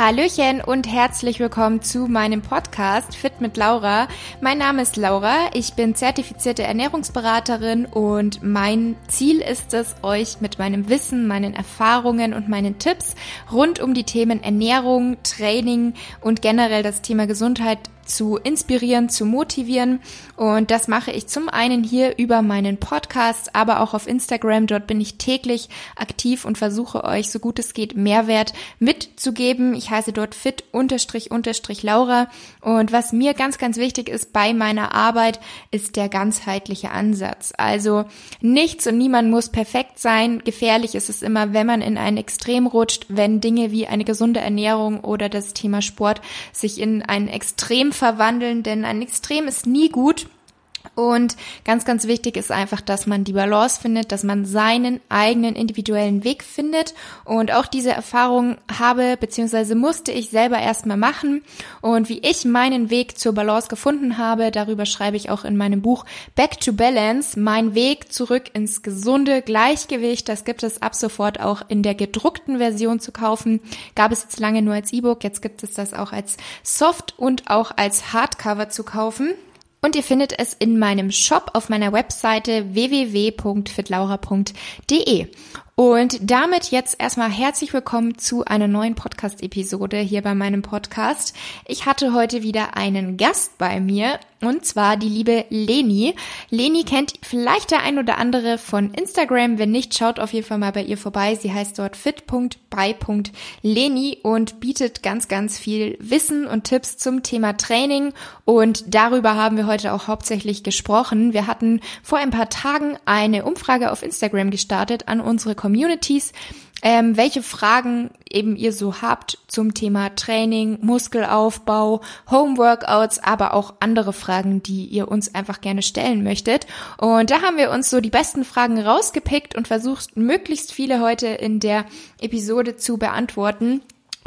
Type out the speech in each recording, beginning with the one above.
Hallöchen und herzlich willkommen zu meinem Podcast Fit mit Laura. Mein Name ist Laura, ich bin zertifizierte Ernährungsberaterin und mein Ziel ist es, euch mit meinem Wissen, meinen Erfahrungen und meinen Tipps rund um die Themen Ernährung, Training und generell das Thema Gesundheit zu inspirieren, zu motivieren. Und das mache ich zum einen hier über meinen Podcast, aber auch auf Instagram. Dort bin ich täglich aktiv und versuche euch so gut es geht Mehrwert mitzugeben. Ich heiße dort fit unterstrich unterstrich Laura. Und was mir ganz, ganz wichtig ist bei meiner Arbeit, ist der ganzheitliche Ansatz. Also nichts und niemand muss perfekt sein. Gefährlich ist es immer, wenn man in ein Extrem rutscht, wenn Dinge wie eine gesunde Ernährung oder das Thema Sport sich in ein Extrem verwandeln, denn ein Extrem ist nie gut. Und ganz, ganz wichtig ist einfach, dass man die Balance findet, dass man seinen eigenen individuellen Weg findet. Und auch diese Erfahrung habe bzw. musste ich selber erstmal machen. Und wie ich meinen Weg zur Balance gefunden habe, darüber schreibe ich auch in meinem Buch Back to Balance, mein Weg zurück ins gesunde Gleichgewicht. Das gibt es ab sofort auch in der gedruckten Version zu kaufen. Gab es jetzt lange nur als E-Book, jetzt gibt es das auch als Soft und auch als Hardcover zu kaufen. Und ihr findet es in meinem Shop auf meiner Webseite www.fitlaura.de. Und damit jetzt erstmal herzlich willkommen zu einer neuen Podcast-Episode hier bei meinem Podcast. Ich hatte heute wieder einen Gast bei mir und zwar die liebe Leni. Leni kennt vielleicht der ein oder andere von Instagram. Wenn nicht, schaut auf jeden Fall mal bei ihr vorbei. Sie heißt dort fit.by.leni und bietet ganz, ganz viel Wissen und Tipps zum Thema Training. Und darüber haben wir heute auch hauptsächlich gesprochen. Wir hatten vor ein paar Tagen eine Umfrage auf Instagram gestartet an unsere Community Communities, ähm, welche Fragen eben ihr so habt zum Thema Training, Muskelaufbau, Homeworkouts, aber auch andere Fragen, die ihr uns einfach gerne stellen möchtet. Und da haben wir uns so die besten Fragen rausgepickt und versucht, möglichst viele heute in der Episode zu beantworten.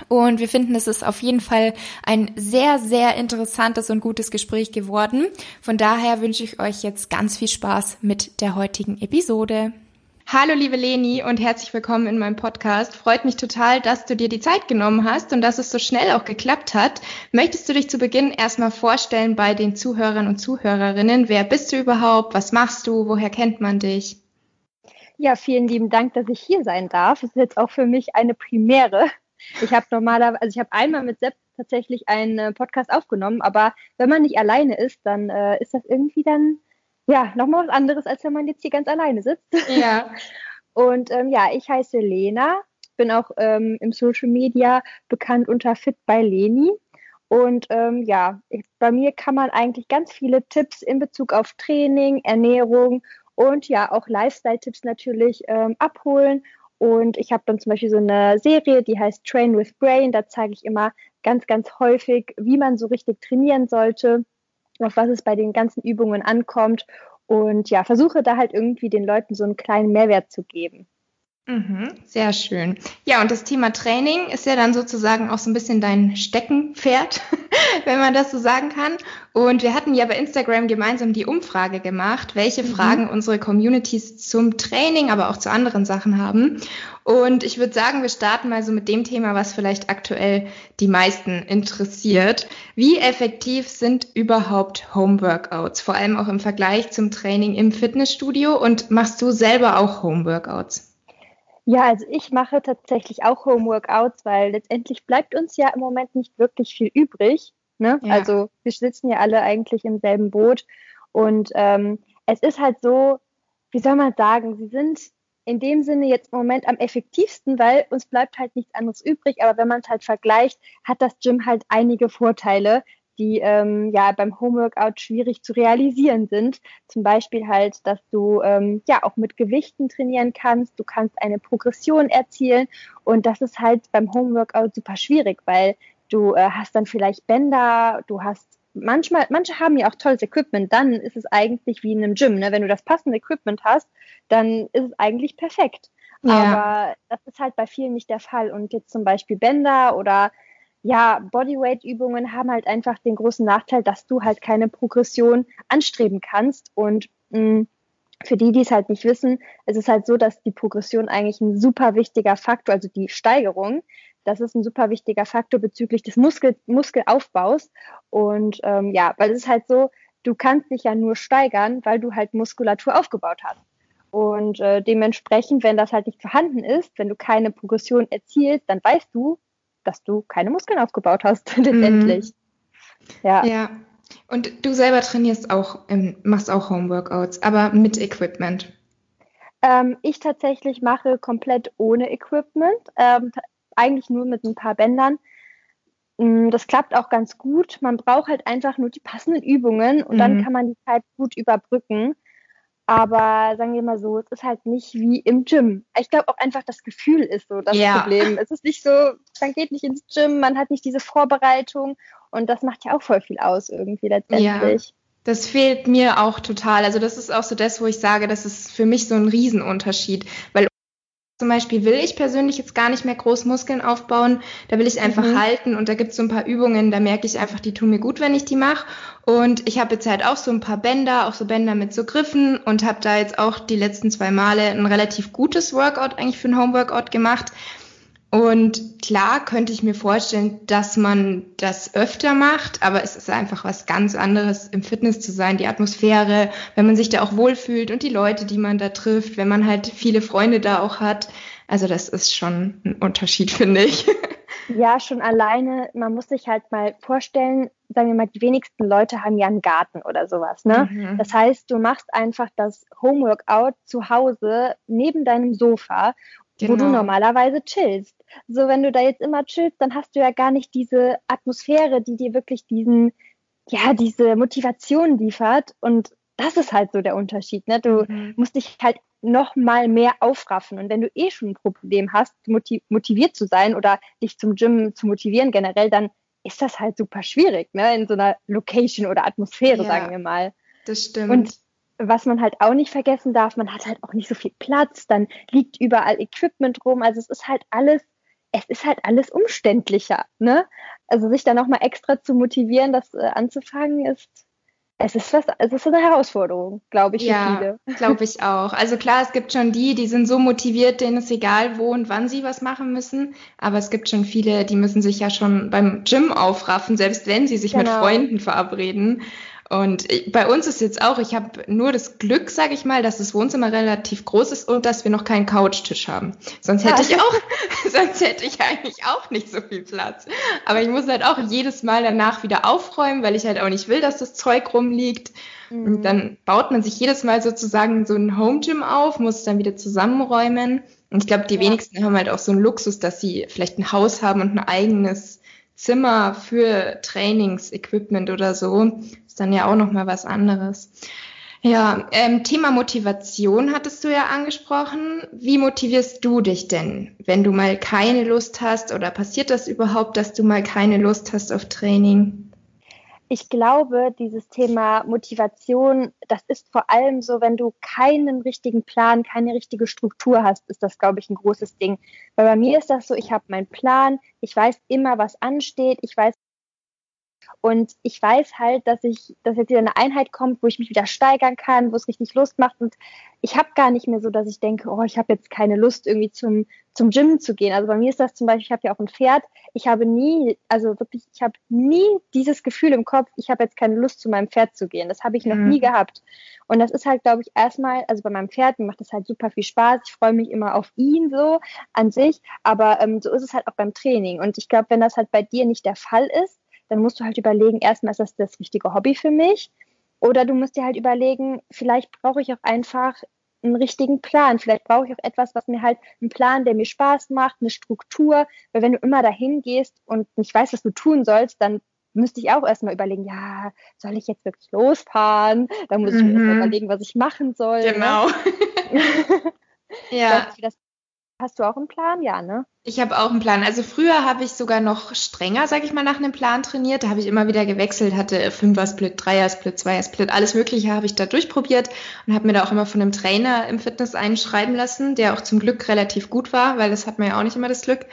Und wir finden, es ist auf jeden Fall ein sehr, sehr interessantes und gutes Gespräch geworden. Von daher wünsche ich euch jetzt ganz viel Spaß mit der heutigen Episode. Hallo liebe Leni und herzlich willkommen in meinem Podcast. Freut mich total, dass du dir die Zeit genommen hast und dass es so schnell auch geklappt hat. Möchtest du dich zu Beginn erstmal vorstellen bei den Zuhörern und Zuhörerinnen? Wer bist du überhaupt? Was machst du? Woher kennt man dich? Ja, vielen lieben Dank, dass ich hier sein darf. Es ist jetzt auch für mich eine Premiere. Ich habe normalerweise, also ich habe einmal mit Sepp tatsächlich einen Podcast aufgenommen, aber wenn man nicht alleine ist, dann äh, ist das irgendwie dann ja, nochmal was anderes, als wenn man jetzt hier ganz alleine sitzt. Ja. Und ähm, ja, ich heiße Lena, bin auch ähm, im Social Media bekannt unter Fit by Leni. Und ähm, ja, ich, bei mir kann man eigentlich ganz viele Tipps in Bezug auf Training, Ernährung und ja auch Lifestyle-Tipps natürlich ähm, abholen. Und ich habe dann zum Beispiel so eine Serie, die heißt Train with Brain. Da zeige ich immer ganz, ganz häufig, wie man so richtig trainieren sollte auf was es bei den ganzen Übungen ankommt und ja, versuche da halt irgendwie den Leuten so einen kleinen Mehrwert zu geben. Mhm, sehr schön. Ja, und das Thema Training ist ja dann sozusagen auch so ein bisschen dein Steckenpferd, wenn man das so sagen kann. Und wir hatten ja bei Instagram gemeinsam die Umfrage gemacht, welche mhm. Fragen unsere Communities zum Training, aber auch zu anderen Sachen haben. Und ich würde sagen, wir starten mal so mit dem Thema, was vielleicht aktuell die meisten interessiert. Wie effektiv sind überhaupt Homeworkouts? Vor allem auch im Vergleich zum Training im Fitnessstudio. Und machst du selber auch Homeworkouts? Ja, also ich mache tatsächlich auch Homeworkouts, weil letztendlich bleibt uns ja im Moment nicht wirklich viel übrig. Ne? Ja. Also wir sitzen ja alle eigentlich im selben Boot. Und ähm, es ist halt so, wie soll man sagen, sie sind in dem Sinne jetzt im Moment am effektivsten, weil uns bleibt halt nichts anderes übrig. Aber wenn man es halt vergleicht, hat das Gym halt einige Vorteile, die ähm, ja beim Homeworkout schwierig zu realisieren sind. Zum Beispiel halt, dass du ähm, ja auch mit Gewichten trainieren kannst, du kannst eine Progression erzielen und das ist halt beim Homeworkout super schwierig, weil du äh, hast dann vielleicht Bänder, du hast manchmal, manche haben ja auch tolles Equipment, dann ist es eigentlich wie in einem Gym. Ne? Wenn du das passende Equipment hast, dann ist es eigentlich perfekt. Ja. Aber das ist halt bei vielen nicht der Fall. Und jetzt zum Beispiel Bänder oder ja, Bodyweight-Übungen haben halt einfach den großen Nachteil, dass du halt keine Progression anstreben kannst. Und mh, mm, für die, die es halt nicht wissen, es ist halt so, dass die Progression eigentlich ein super wichtiger Faktor, also die Steigerung, das ist ein super wichtiger Faktor bezüglich des Muskel, Muskelaufbaus. Und ähm, ja, weil es ist halt so, du kannst dich ja nur steigern, weil du halt Muskulatur aufgebaut hast. Und äh, dementsprechend, wenn das halt nicht vorhanden ist, wenn du keine Progression erzielst, dann weißt du, dass du keine Muskeln aufgebaut hast, letztendlich. Mhm. Ja. ja. Und du selber trainierst auch, ähm, machst auch Homeworkouts, aber mit Equipment. Ähm, ich tatsächlich mache komplett ohne Equipment, ähm, eigentlich nur mit ein paar Bändern. Mm, das klappt auch ganz gut. Man braucht halt einfach nur die passenden Übungen und mhm. dann kann man die Zeit gut überbrücken. Aber sagen wir mal so, es ist halt nicht wie im Gym. Ich glaube auch einfach, das Gefühl ist so das ja. Problem. Es ist nicht so, man geht nicht ins Gym, man hat nicht diese Vorbereitung und das macht ja auch voll viel aus irgendwie letztendlich. Ja. Das fehlt mir auch total. Also das ist auch so das, wo ich sage, das ist für mich so ein Riesenunterschied, weil zum Beispiel will ich persönlich jetzt gar nicht mehr groß Muskeln aufbauen. Da will ich einfach mhm. halten und da gibt es so ein paar Übungen, da merke ich einfach, die tun mir gut, wenn ich die mache. Und ich habe jetzt halt auch so ein paar Bänder, auch so Bänder mit so Griffen und habe da jetzt auch die letzten zwei Male ein relativ gutes Workout eigentlich für ein Homeworkout gemacht. Und klar könnte ich mir vorstellen, dass man das öfter macht, aber es ist einfach was ganz anderes, im Fitness zu sein, die Atmosphäre, wenn man sich da auch wohlfühlt und die Leute, die man da trifft, wenn man halt viele Freunde da auch hat. Also das ist schon ein Unterschied, finde ich. Ja, schon alleine, man muss sich halt mal vorstellen, sagen wir mal, die wenigsten Leute haben ja einen Garten oder sowas. Ne? Mhm. Das heißt, du machst einfach das Homeworkout zu Hause neben deinem Sofa Genau. wo du genau. normalerweise chillst. So, wenn du da jetzt immer chillst, dann hast du ja gar nicht diese Atmosphäre, die dir wirklich diesen, ja, diese Motivation liefert. Und das ist halt so der Unterschied. Ne? Du mhm. musst dich halt noch mal mehr aufraffen. Und wenn du eh schon ein Problem hast, motiviert zu sein oder dich zum Gym zu motivieren generell, dann ist das halt super schwierig, ne? In so einer Location oder Atmosphäre, ja, sagen wir mal. Das stimmt. Und was man halt auch nicht vergessen darf, man hat halt auch nicht so viel Platz, dann liegt überall Equipment rum. Also es ist halt alles, es ist halt alles umständlicher. Ne? Also sich da nochmal extra zu motivieren, das äh, anzufangen, ist, es ist was, es ist eine Herausforderung, glaube ich, ja, für viele. glaube ich auch. Also klar, es gibt schon die, die sind so motiviert, denen ist egal, wo und wann sie was machen müssen. Aber es gibt schon viele, die müssen sich ja schon beim Gym aufraffen, selbst wenn sie sich genau. mit Freunden verabreden. Und bei uns ist jetzt auch, ich habe nur das Glück, sage ich mal, dass das Wohnzimmer relativ groß ist und dass wir noch keinen Couchtisch haben. Sonst hätte ich auch, sonst hätte ich eigentlich auch nicht so viel Platz. Aber ich muss halt auch jedes Mal danach wieder aufräumen, weil ich halt auch nicht will, dass das Zeug rumliegt. Mhm. Und dann baut man sich jedes Mal sozusagen so ein Home Gym auf, muss es dann wieder zusammenräumen. Und ich glaube, die ja. wenigsten haben halt auch so einen Luxus, dass sie vielleicht ein Haus haben und ein eigenes Zimmer für Trainingsequipment oder so ist dann ja auch noch mal was anderes. Ja, ähm, Thema Motivation hattest du ja angesprochen. Wie motivierst du dich denn, wenn du mal keine Lust hast oder passiert das überhaupt, dass du mal keine Lust hast auf Training? Ich glaube, dieses Thema Motivation, das ist vor allem so, wenn du keinen richtigen Plan, keine richtige Struktur hast, ist das, glaube ich, ein großes Ding. Weil bei mir ist das so, ich habe meinen Plan, ich weiß immer, was ansteht, ich weiß, und ich weiß halt, dass ich, dass jetzt wieder eine Einheit kommt, wo ich mich wieder steigern kann, wo es richtig Lust macht. Und ich habe gar nicht mehr so, dass ich denke, oh, ich habe jetzt keine Lust, irgendwie zum, zum Gym zu gehen. Also bei mir ist das zum Beispiel, ich habe ja auch ein Pferd. Ich habe nie, also wirklich, ich habe nie dieses Gefühl im Kopf, ich habe jetzt keine Lust, zu meinem Pferd zu gehen. Das habe ich noch mhm. nie gehabt. Und das ist halt, glaube ich, erstmal, also bei meinem Pferd, mir macht das halt super viel Spaß. Ich freue mich immer auf ihn so an sich. Aber ähm, so ist es halt auch beim Training. Und ich glaube, wenn das halt bei dir nicht der Fall ist, dann musst du halt überlegen, erstmal ist das das richtige Hobby für mich. Oder du musst dir halt überlegen, vielleicht brauche ich auch einfach einen richtigen Plan. Vielleicht brauche ich auch etwas, was mir halt einen Plan, der mir Spaß macht, eine Struktur. Weil wenn du immer dahin gehst und nicht weißt, was du tun sollst, dann müsste ich auch erstmal überlegen, ja, soll ich jetzt wirklich losfahren? Da muss ich mir erstmal mhm. überlegen, was ich machen soll. Ne? Genau. Ja. Das Hast du auch einen Plan? Ja, ne? Ich habe auch einen Plan. Also früher habe ich sogar noch strenger, sage ich mal, nach einem Plan trainiert. Da habe ich immer wieder gewechselt, hatte Fünfer-Split, Dreier-Split, Zweier-Split, alles Mögliche habe ich da durchprobiert und habe mir da auch immer von einem Trainer im Fitness einschreiben lassen, der auch zum Glück relativ gut war, weil das hat man ja auch nicht immer das Glück.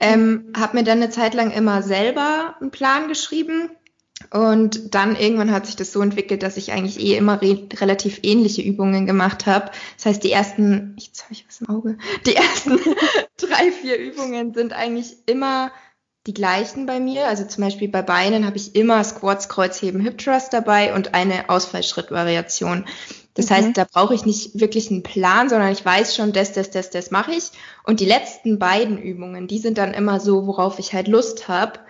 Ähm, habe mir dann eine Zeit lang immer selber einen Plan geschrieben Und dann irgendwann hat sich das so entwickelt, dass ich eigentlich eh immer re relativ ähnliche Übungen gemacht habe. Das heißt, die ersten, jetzt habe ich was im Auge, die ersten drei, vier Übungen sind eigentlich immer die gleichen bei mir. Also zum Beispiel bei Beinen habe ich immer Squats, Kreuzheben, Hip Thrust dabei und eine Ausfallschrittvariation. Das mhm. heißt, da brauche ich nicht wirklich einen Plan, sondern ich weiß schon, das, das, das, das mache ich. Und die letzten beiden Übungen, die sind dann immer so, worauf ich halt Lust habe.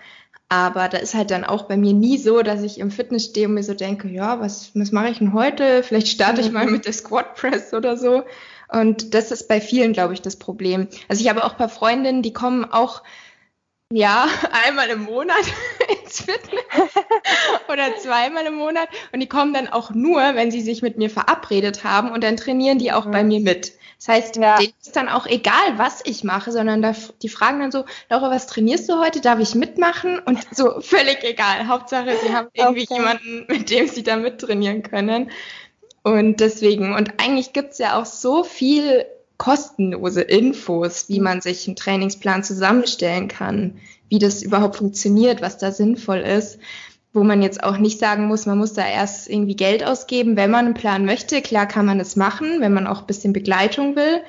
Aber da ist halt dann auch bei mir nie so, dass ich im Fitness stehe und mir so denke, ja, was, was mache ich denn heute? Vielleicht starte ich mal mhm. mit der Squat Press oder so. Und das ist bei vielen, glaube ich, das Problem. Also ich habe auch ein paar Freundinnen, die kommen auch ja, einmal im Monat ins Fitness oder zweimal im Monat. Und die kommen dann auch nur, wenn sie sich mit mir verabredet haben und dann trainieren die auch mhm. bei mir mit. Das heißt, ja. denen ist dann auch egal, was ich mache, sondern da, die fragen dann so, Laura, was trainierst du heute? Darf ich mitmachen? Und so völlig egal. Hauptsache, sie haben irgendwie okay. jemanden, mit dem sie da mittrainieren können. Und deswegen, und eigentlich gibt's ja auch so viel kostenlose Infos, wie man sich einen Trainingsplan zusammenstellen kann, wie das überhaupt funktioniert, was da sinnvoll ist, wo man jetzt auch nicht sagen muss, man muss da erst irgendwie Geld ausgeben, wenn man einen Plan möchte. Klar kann man es machen, wenn man auch ein bisschen Begleitung will.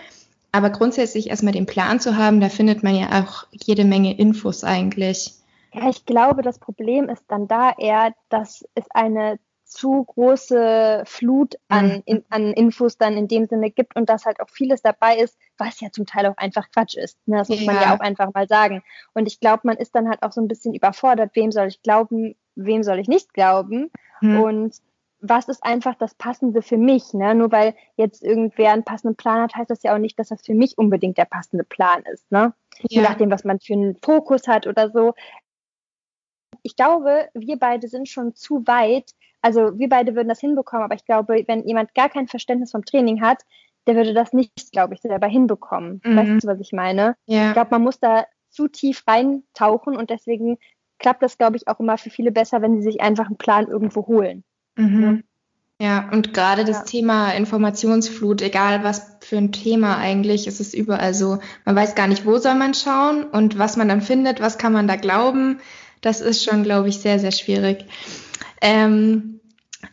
Aber grundsätzlich erstmal den Plan zu haben, da findet man ja auch jede Menge Infos eigentlich. Ja, ich glaube, das Problem ist dann da eher, dass es eine zu große Flut an, mhm. in, an Infos dann in dem Sinne gibt und dass halt auch vieles dabei ist, was ja zum Teil auch einfach Quatsch ist. Ne? Das muss ja. man ja auch einfach mal sagen. Und ich glaube, man ist dann halt auch so ein bisschen überfordert, wem soll ich glauben, wem soll ich nicht glauben. Mhm. Und was ist einfach das Passende für mich? Ne? Nur weil jetzt irgendwer einen passenden Plan hat, heißt das ja auch nicht, dass das für mich unbedingt der passende Plan ist. Ne? Ja. Je nachdem, was man für einen Fokus hat oder so. Ich glaube, wir beide sind schon zu weit, also wir beide würden das hinbekommen, aber ich glaube, wenn jemand gar kein Verständnis vom Training hat, der würde das nicht, glaube ich, selber hinbekommen. Mhm. Weißt du, was ich meine? Ja. Ich glaube, man muss da zu tief reintauchen und deswegen klappt das, glaube ich, auch immer für viele besser, wenn sie sich einfach einen Plan irgendwo holen. Mhm. Ja, und gerade das ja. Thema Informationsflut, egal was für ein Thema eigentlich, ist es überall so. Man weiß gar nicht, wo soll man schauen und was man dann findet, was kann man da glauben. Das ist schon, glaube ich, sehr, sehr schwierig. Ähm,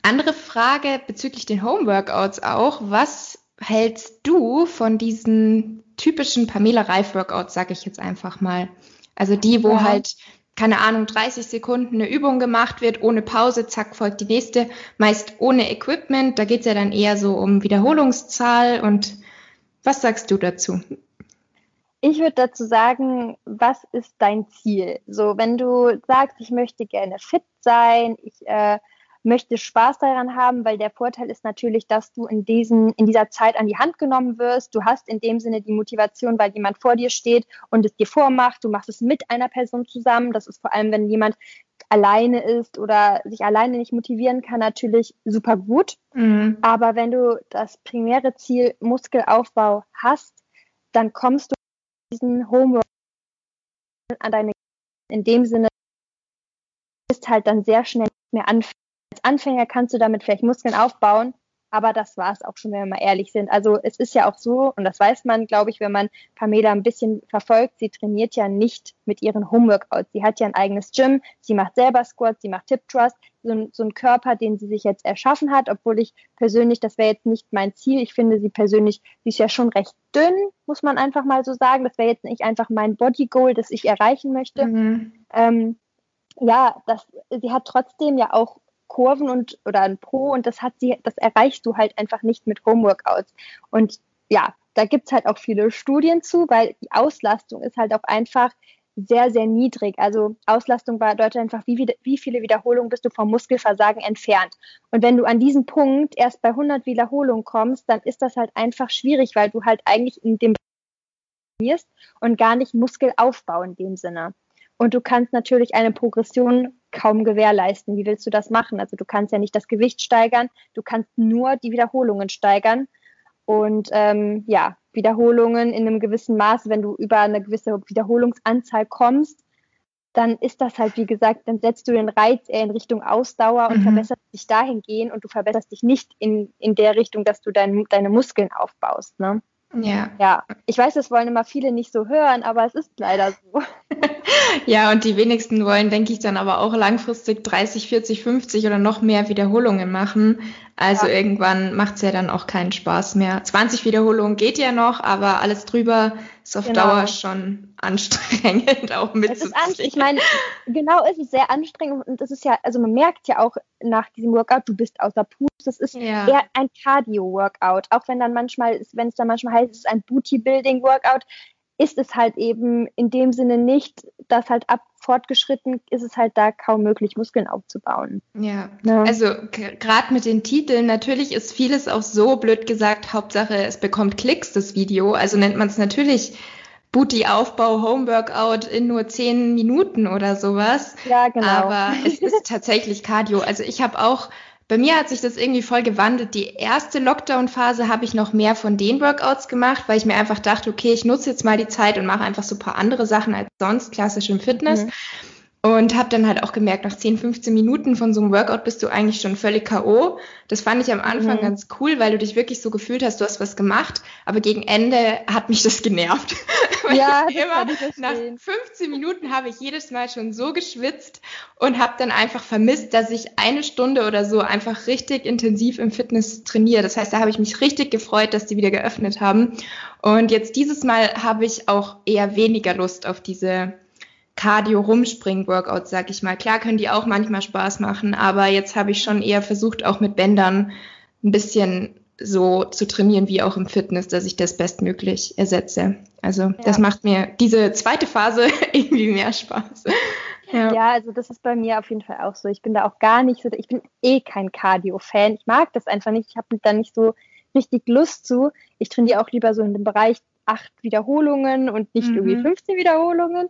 andere Frage bezüglich den Homeworkouts auch. Was hältst du von diesen typischen Pamela Reif Workouts, sage ich jetzt einfach mal? Also die, wo ja. halt keine Ahnung, 30 Sekunden eine Übung gemacht wird, ohne Pause, zack, folgt die nächste, meist ohne Equipment. Da geht es ja dann eher so um Wiederholungszahl. Und was sagst du dazu? Ich würde dazu sagen, was ist dein Ziel? So, wenn du sagst, ich möchte gerne fit sein, ich äh, möchte Spaß daran haben, weil der Vorteil ist natürlich, dass du in, diesen, in dieser Zeit an die Hand genommen wirst. Du hast in dem Sinne die Motivation, weil jemand vor dir steht und es dir vormacht. Du machst es mit einer Person zusammen. Das ist vor allem, wenn jemand alleine ist oder sich alleine nicht motivieren kann, natürlich super gut. Mhm. Aber wenn du das primäre Ziel Muskelaufbau hast, dann kommst du diesen Homework an deine in dem Sinne ist halt dann sehr schnell mehr anfällig als Anfänger kannst du damit vielleicht Muskeln aufbauen, aber das war es auch schon, wenn wir mal ehrlich sind. Also es ist ja auch so, und das weiß man, glaube ich, wenn man Pamela ein bisschen verfolgt, sie trainiert ja nicht mit ihren Homeworkouts. Sie hat ja ein eigenes Gym, sie macht selber Squats, sie macht Tip Trust, so, so ein Körper, den sie sich jetzt erschaffen hat, obwohl ich persönlich, das wäre jetzt nicht mein Ziel, ich finde sie persönlich, sie ist ja schon recht dünn, muss man einfach mal so sagen. Das wäre jetzt nicht einfach mein Body Goal, das ich erreichen möchte. Mhm. Ähm, ja, das, sie hat trotzdem ja auch Kurven und oder ein Pro und das hat sie, das erreichst du halt einfach nicht mit Homeworkouts. Und ja, da gibt es halt auch viele Studien zu, weil die Auslastung ist halt auch einfach sehr, sehr niedrig. Also Auslastung bedeutet einfach, wie, wie viele Wiederholungen bist du vom Muskelversagen entfernt. Und wenn du an diesen Punkt erst bei 100 Wiederholungen kommst, dann ist das halt einfach schwierig, weil du halt eigentlich in dem und gar nicht Muskelaufbau in dem Sinne. Und du kannst natürlich eine Progression kaum gewährleisten. Wie willst du das machen? Also du kannst ja nicht das Gewicht steigern, du kannst nur die Wiederholungen steigern. Und ähm, ja, Wiederholungen in einem gewissen Maß, wenn du über eine gewisse Wiederholungsanzahl kommst, dann ist das halt, wie gesagt, dann setzt du den Reiz eher in Richtung Ausdauer und mhm. verbesserst dich dahingehend und du verbesserst dich nicht in, in der Richtung, dass du dein, deine Muskeln aufbaust. Ne? Ja. Ja, ich weiß, das wollen immer viele nicht so hören, aber es ist leider so. ja, und die wenigsten wollen, denke ich, dann aber auch langfristig 30, 40, 50 oder noch mehr Wiederholungen machen. Also ja. irgendwann macht es ja dann auch keinen Spaß mehr. 20 Wiederholungen geht ja noch, aber alles drüber ist auf genau. Dauer schon anstrengend, auch mitzuziehen. Ich meine, genau ist es sehr anstrengend und es ist ja, also man merkt ja auch nach diesem Workout, du bist außer Puste. Das ist ja. eher ein Cardio-Workout, auch wenn dann manchmal, wenn es dann manchmal heißt, es ist ein Booty-Building-Workout ist es halt eben in dem Sinne nicht, dass halt ab fortgeschritten ist es halt da kaum möglich, Muskeln aufzubauen. Ja, ja. also gerade mit den Titeln, natürlich ist vieles auch so blöd gesagt, Hauptsache es bekommt Klicks, das Video. Also nennt man es natürlich Booty-Aufbau, Homeworkout in nur zehn Minuten oder sowas. Ja, genau. Aber es ist tatsächlich Cardio. Also ich habe auch bei mir hat sich das irgendwie voll gewandelt. Die erste Lockdown-Phase habe ich noch mehr von den Workouts gemacht, weil ich mir einfach dachte, okay, ich nutze jetzt mal die Zeit und mache einfach so ein paar andere Sachen als sonst, klassisch im Fitness. Mhm. Und habe dann halt auch gemerkt, nach 10, 15 Minuten von so einem Workout bist du eigentlich schon völlig K.O. Das fand ich am Anfang mhm. ganz cool, weil du dich wirklich so gefühlt hast, du hast was gemacht. Aber gegen Ende hat mich das genervt. ja, das immer, nach 15 Minuten habe ich jedes Mal schon so geschwitzt und habe dann einfach vermisst, dass ich eine Stunde oder so einfach richtig intensiv im Fitness trainiere. Das heißt, da habe ich mich richtig gefreut, dass die wieder geöffnet haben. Und jetzt dieses Mal habe ich auch eher weniger Lust auf diese Cardio-Rumspringen-Workouts, sag ich mal. Klar können die auch manchmal Spaß machen, aber jetzt habe ich schon eher versucht, auch mit Bändern ein bisschen so zu trainieren wie auch im Fitness, dass ich das bestmöglich ersetze. Also ja. das macht mir diese zweite Phase irgendwie mehr Spaß. Ja. ja. also das ist bei mir auf jeden Fall auch so. Ich bin da auch gar nicht so, ich bin eh kein Cardio-Fan. Ich mag das einfach nicht. Ich habe da nicht so richtig Lust zu. Ich trainiere auch lieber so in dem Bereich acht Wiederholungen und nicht mhm. irgendwie 15 Wiederholungen.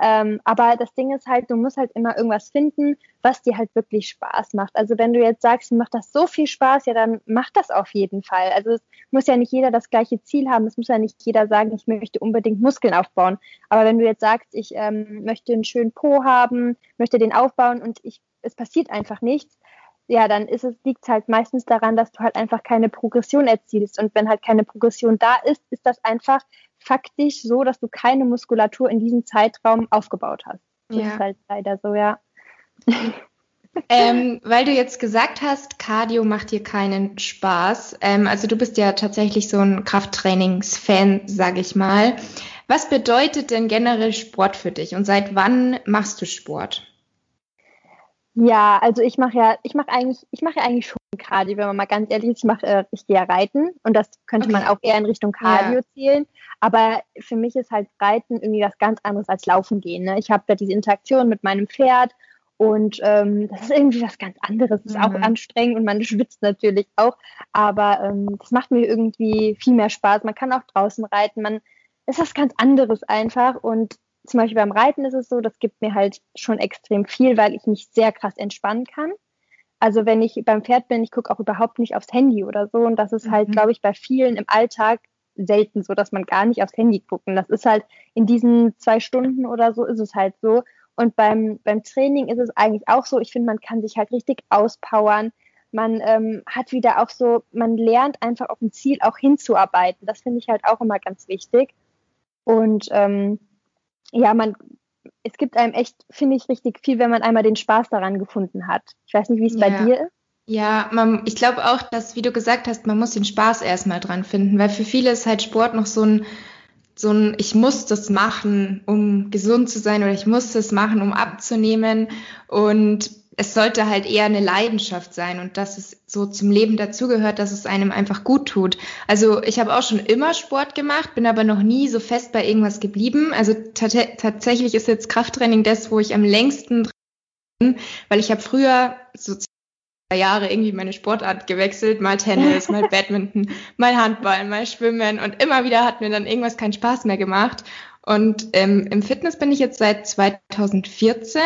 Ähm, aber das Ding ist halt, du musst halt immer irgendwas finden, was dir halt wirklich Spaß macht. Also wenn du jetzt sagst, mir macht das so viel Spaß, ja, dann mach das auf jeden Fall. Also es muss ja nicht jeder das gleiche Ziel haben. Es muss ja nicht jeder sagen, ich möchte unbedingt Muskeln aufbauen. Aber wenn du jetzt sagst, ich ähm, möchte einen schönen Po haben, möchte den aufbauen und ich, es passiert einfach nichts, ja, dann ist es, liegt es halt meistens daran, dass du halt einfach keine Progression erzielst. Und wenn halt keine Progression da ist, ist das einfach faktisch so, dass du keine Muskulatur in diesem Zeitraum aufgebaut hast. Das ja. ist halt leider so, ja. ähm, weil du jetzt gesagt hast, Cardio macht dir keinen Spaß. Ähm, also du bist ja tatsächlich so ein Krafttrainings-Fan, sage ich mal. Was bedeutet denn generell Sport für dich und seit wann machst du Sport? Ja, also ich mache ja, ich mache eigentlich, ich mache ja eigentlich schon Cardio, wenn man mal ganz ehrlich ist. Ich mache, äh, ich gehe ja reiten und das könnte okay. man auch eher in Richtung Cardio ja. zählen. Aber für mich ist halt Reiten irgendwie was ganz anderes als Laufen gehen. Ne? Ich habe da diese Interaktion mit meinem Pferd und ähm, das ist irgendwie was ganz anderes. Das ist mhm. auch anstrengend und man schwitzt natürlich auch. Aber ähm, das macht mir irgendwie viel mehr Spaß. Man kann auch draußen reiten. Man ist was ganz anderes einfach und zum Beispiel beim Reiten ist es so, das gibt mir halt schon extrem viel, weil ich mich sehr krass entspannen kann. Also wenn ich beim Pferd bin, ich gucke auch überhaupt nicht aufs Handy oder so. Und das ist halt, mhm. glaube ich, bei vielen im Alltag selten so, dass man gar nicht aufs Handy guckt. Und das ist halt in diesen zwei Stunden oder so ist es halt so. Und beim, beim Training ist es eigentlich auch so. Ich finde, man kann sich halt richtig auspowern. Man ähm, hat wieder auch so, man lernt einfach auf ein Ziel auch hinzuarbeiten. Das finde ich halt auch immer ganz wichtig. Und ähm, ja, man, es gibt einem echt, finde ich, richtig viel, wenn man einmal den Spaß daran gefunden hat. Ich weiß nicht, wie es ja. bei dir ist. Ja, man, ich glaube auch, dass, wie du gesagt hast, man muss den Spaß erstmal dran finden, weil für viele ist halt Sport noch so ein, so ein, ich muss das machen, um gesund zu sein oder ich muss das machen, um abzunehmen. Und es sollte halt eher eine Leidenschaft sein und dass es so zum Leben dazugehört, dass es einem einfach gut tut. Also ich habe auch schon immer Sport gemacht, bin aber noch nie so fest bei irgendwas geblieben. Also tatsächlich ist jetzt Krafttraining das, wo ich am längsten drin bin, weil ich habe früher so zwei Jahre irgendwie meine Sportart gewechselt, mal Tennis, mal Badminton, mal Handball, mal Schwimmen und immer wieder hat mir dann irgendwas keinen Spaß mehr gemacht. Und ähm, im Fitness bin ich jetzt seit 2014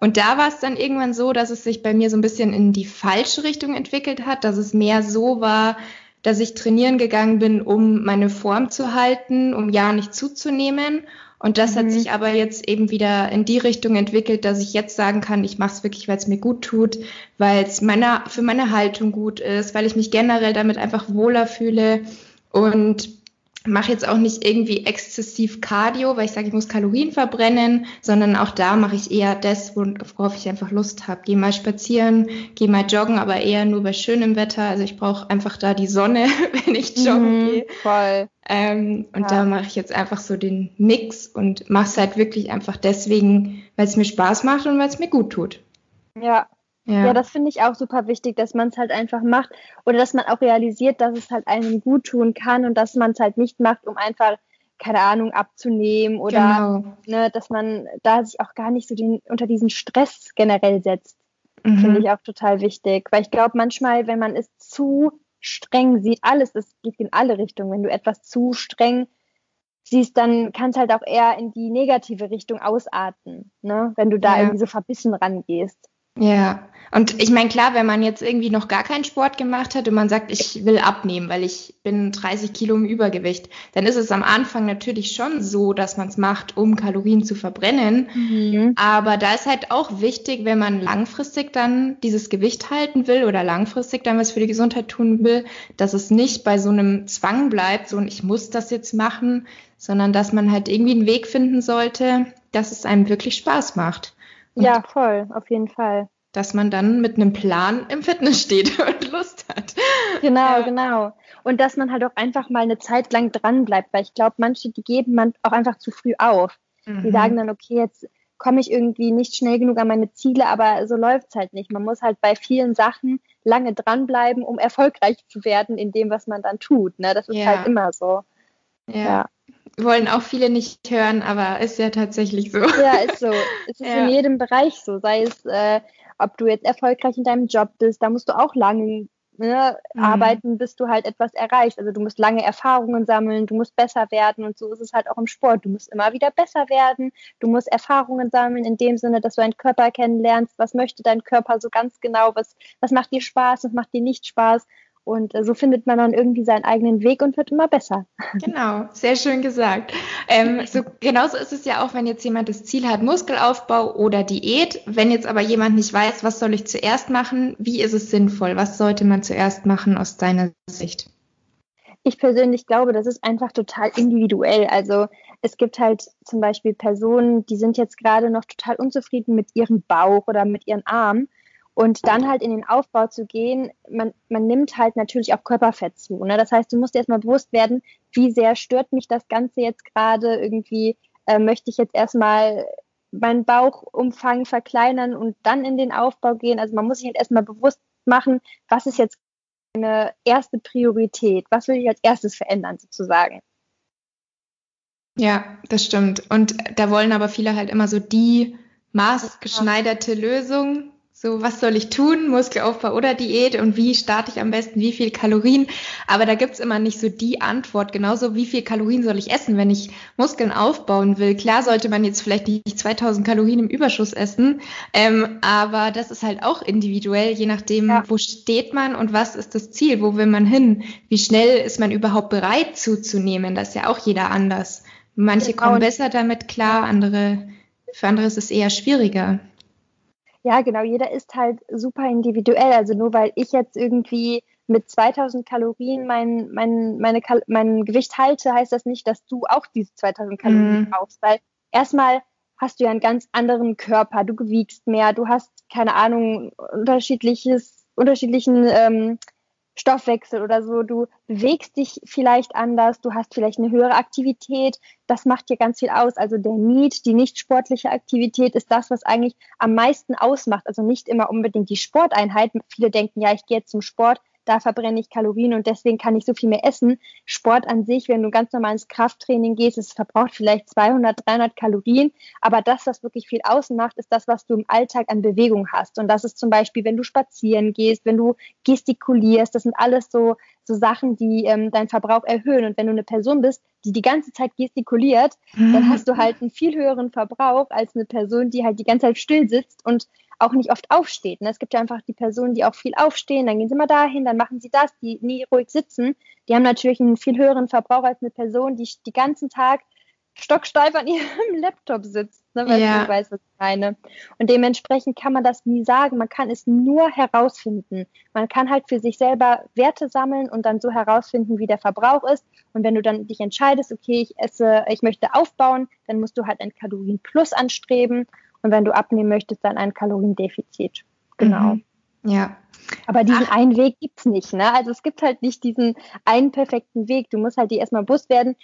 und da war es dann irgendwann so, dass es sich bei mir so ein bisschen in die falsche Richtung entwickelt hat, dass es mehr so war, dass ich trainieren gegangen bin, um meine Form zu halten, um ja nicht zuzunehmen. Und das mhm. hat sich aber jetzt eben wieder in die Richtung entwickelt, dass ich jetzt sagen kann, ich mache es wirklich, weil es mir gut tut, weil es meiner, für meine Haltung gut ist, weil ich mich generell damit einfach wohler fühle. Und mache jetzt auch nicht irgendwie exzessiv Cardio, weil ich sage, ich muss Kalorien verbrennen, sondern auch da mache ich eher das, worauf ich einfach Lust habe. Gehe mal spazieren, gehe mal joggen, aber eher nur bei schönem Wetter. Also ich brauche einfach da die Sonne, wenn ich joggen mhm, gehe. Voll. Ähm, und ja. da mache ich jetzt einfach so den Mix und mache es halt wirklich einfach deswegen, weil es mir Spaß macht und weil es mir gut tut. Ja, ja. ja, das finde ich auch super wichtig, dass man es halt einfach macht oder dass man auch realisiert, dass es halt einem gut tun kann und dass man es halt nicht macht, um einfach, keine Ahnung, abzunehmen oder genau. ne, dass man da sich auch gar nicht so den, unter diesen Stress generell setzt. Mhm. Finde ich auch total wichtig, weil ich glaube, manchmal, wenn man es zu streng sieht, alles, das geht in alle Richtungen. Wenn du etwas zu streng siehst, dann kann es halt auch eher in die negative Richtung ausarten, ne? wenn du da ja. irgendwie so verbissen rangehst. Ja, und ich meine, klar, wenn man jetzt irgendwie noch gar keinen Sport gemacht hat und man sagt, ich will abnehmen, weil ich bin 30 Kilo im Übergewicht, dann ist es am Anfang natürlich schon so, dass man es macht, um Kalorien zu verbrennen. Mhm. Aber da ist halt auch wichtig, wenn man langfristig dann dieses Gewicht halten will oder langfristig dann was für die Gesundheit tun will, dass es nicht bei so einem Zwang bleibt, so und ich muss das jetzt machen, sondern dass man halt irgendwie einen Weg finden sollte, dass es einem wirklich Spaß macht. Ja, voll, auf jeden Fall. Dass man dann mit einem Plan im Fitness steht und Lust hat. Genau, ja. genau. Und dass man halt auch einfach mal eine Zeit lang dran bleibt, weil ich glaube, manche, die geben man auch einfach zu früh auf. Mhm. Die sagen dann, okay, jetzt komme ich irgendwie nicht schnell genug an meine Ziele, aber so läuft es halt nicht. Man muss halt bei vielen Sachen lange dranbleiben, um erfolgreich zu werden in dem, was man dann tut. Ne? Das ist ja. halt immer so. Ja. ja wollen auch viele nicht hören, aber ist ja tatsächlich so. Ja, ist so. Es ist ja. in jedem Bereich so. Sei es, äh, ob du jetzt erfolgreich in deinem Job bist, da musst du auch lange ne, mhm. arbeiten, bis du halt etwas erreichst. Also du musst lange Erfahrungen sammeln, du musst besser werden und so ist es halt auch im Sport. Du musst immer wieder besser werden, du musst Erfahrungen sammeln in dem Sinne, dass du deinen Körper kennenlernst, was möchte dein Körper so ganz genau, was, was macht dir Spaß, was macht dir nicht Spaß. Und äh, so findet man dann irgendwie seinen eigenen Weg und wird immer besser. Genau, sehr schön gesagt. Ähm, so, genauso ist es ja auch, wenn jetzt jemand das Ziel hat, Muskelaufbau oder Diät. Wenn jetzt aber jemand nicht weiß, was soll ich zuerst machen, wie ist es sinnvoll? Was sollte man zuerst machen aus deiner Sicht? Ich persönlich glaube, das ist einfach total individuell. Also es gibt halt zum Beispiel Personen, die sind jetzt gerade noch total unzufrieden mit ihrem Bauch oder mit ihren Armen und dann halt in den Aufbau zu gehen, man, man nimmt halt natürlich auch Körperfett zu. Ne? Das heißt, du musst dir erstmal bewusst werden, wie sehr stört mich das Ganze jetzt gerade irgendwie, äh, möchte ich jetzt erstmal meinen Bauchumfang verkleinern und dann in den Aufbau gehen. Also man muss sich halt erstmal bewusst machen, was ist jetzt eine erste Priorität, was will ich als erstes verändern sozusagen. Ja, das stimmt. Und da wollen aber viele halt immer so die maßgeschneiderte Lösung, so, was soll ich tun? Muskelaufbau oder Diät? Und wie starte ich am besten? Wie viel Kalorien? Aber da gibt's immer nicht so die Antwort. Genauso, wie viel Kalorien soll ich essen, wenn ich Muskeln aufbauen will? Klar sollte man jetzt vielleicht nicht 2000 Kalorien im Überschuss essen. Ähm, aber das ist halt auch individuell, je nachdem, ja. wo steht man und was ist das Ziel? Wo will man hin? Wie schnell ist man überhaupt bereit zuzunehmen? Das ist ja auch jeder anders. Manche genau. kommen besser damit klar, andere, für andere ist es eher schwieriger. Ja, genau. Jeder ist halt super individuell. Also nur weil ich jetzt irgendwie mit 2000 Kalorien mein, mein, meine, mein Gewicht halte, heißt das nicht, dass du auch diese 2000 Kalorien mhm. brauchst. Weil erstmal hast du ja einen ganz anderen Körper. Du gewiegst mehr, du hast, keine Ahnung, unterschiedliches, unterschiedlichen ähm, Stoffwechsel oder so, du bewegst dich vielleicht anders, du hast vielleicht eine höhere Aktivität, das macht dir ganz viel aus. Also der Need, die nicht sportliche Aktivität ist das, was eigentlich am meisten ausmacht. Also nicht immer unbedingt die Sporteinheit. Viele denken, ja, ich gehe jetzt zum Sport, da verbrenne ich Kalorien und deswegen kann ich so viel mehr essen. Sport an sich, wenn du ganz normal ins Krafttraining gehst, es verbraucht vielleicht 200, 300 Kalorien, aber das, was wirklich viel außen macht, ist das, was du im Alltag an Bewegung hast. Und das ist zum Beispiel, wenn du spazieren gehst, wenn du gestikulierst, das sind alles so, so Sachen, die ähm, deinen Verbrauch erhöhen. Und wenn du eine Person bist, die die ganze Zeit gestikuliert, mhm. dann hast du halt einen viel höheren Verbrauch als eine Person, die halt die ganze Zeit still sitzt und auch nicht oft aufsteht. Ne? Es gibt ja einfach die Personen, die auch viel aufstehen, dann gehen sie mal dahin, dann machen sie das, die nie ruhig sitzen. Die haben natürlich einen viel höheren Verbrauch als eine Person, die die ganzen Tag stocksteif an ihrem Laptop sitzt, ne, weil ja. du weißt, was ich meine. Und dementsprechend kann man das nie sagen. Man kann es nur herausfinden. Man kann halt für sich selber Werte sammeln und dann so herausfinden, wie der Verbrauch ist. Und wenn du dann dich entscheidest, okay, ich esse, ich möchte aufbauen, dann musst du halt ein Kalorienplus anstreben. Und wenn du abnehmen möchtest, dann ein Kaloriendefizit. Genau. Mhm. Ja. Aber diesen Ach. einen Weg gibt es nicht, ne? Also es gibt halt nicht diesen einen perfekten Weg. Du musst halt dir erstmal bewusst werden,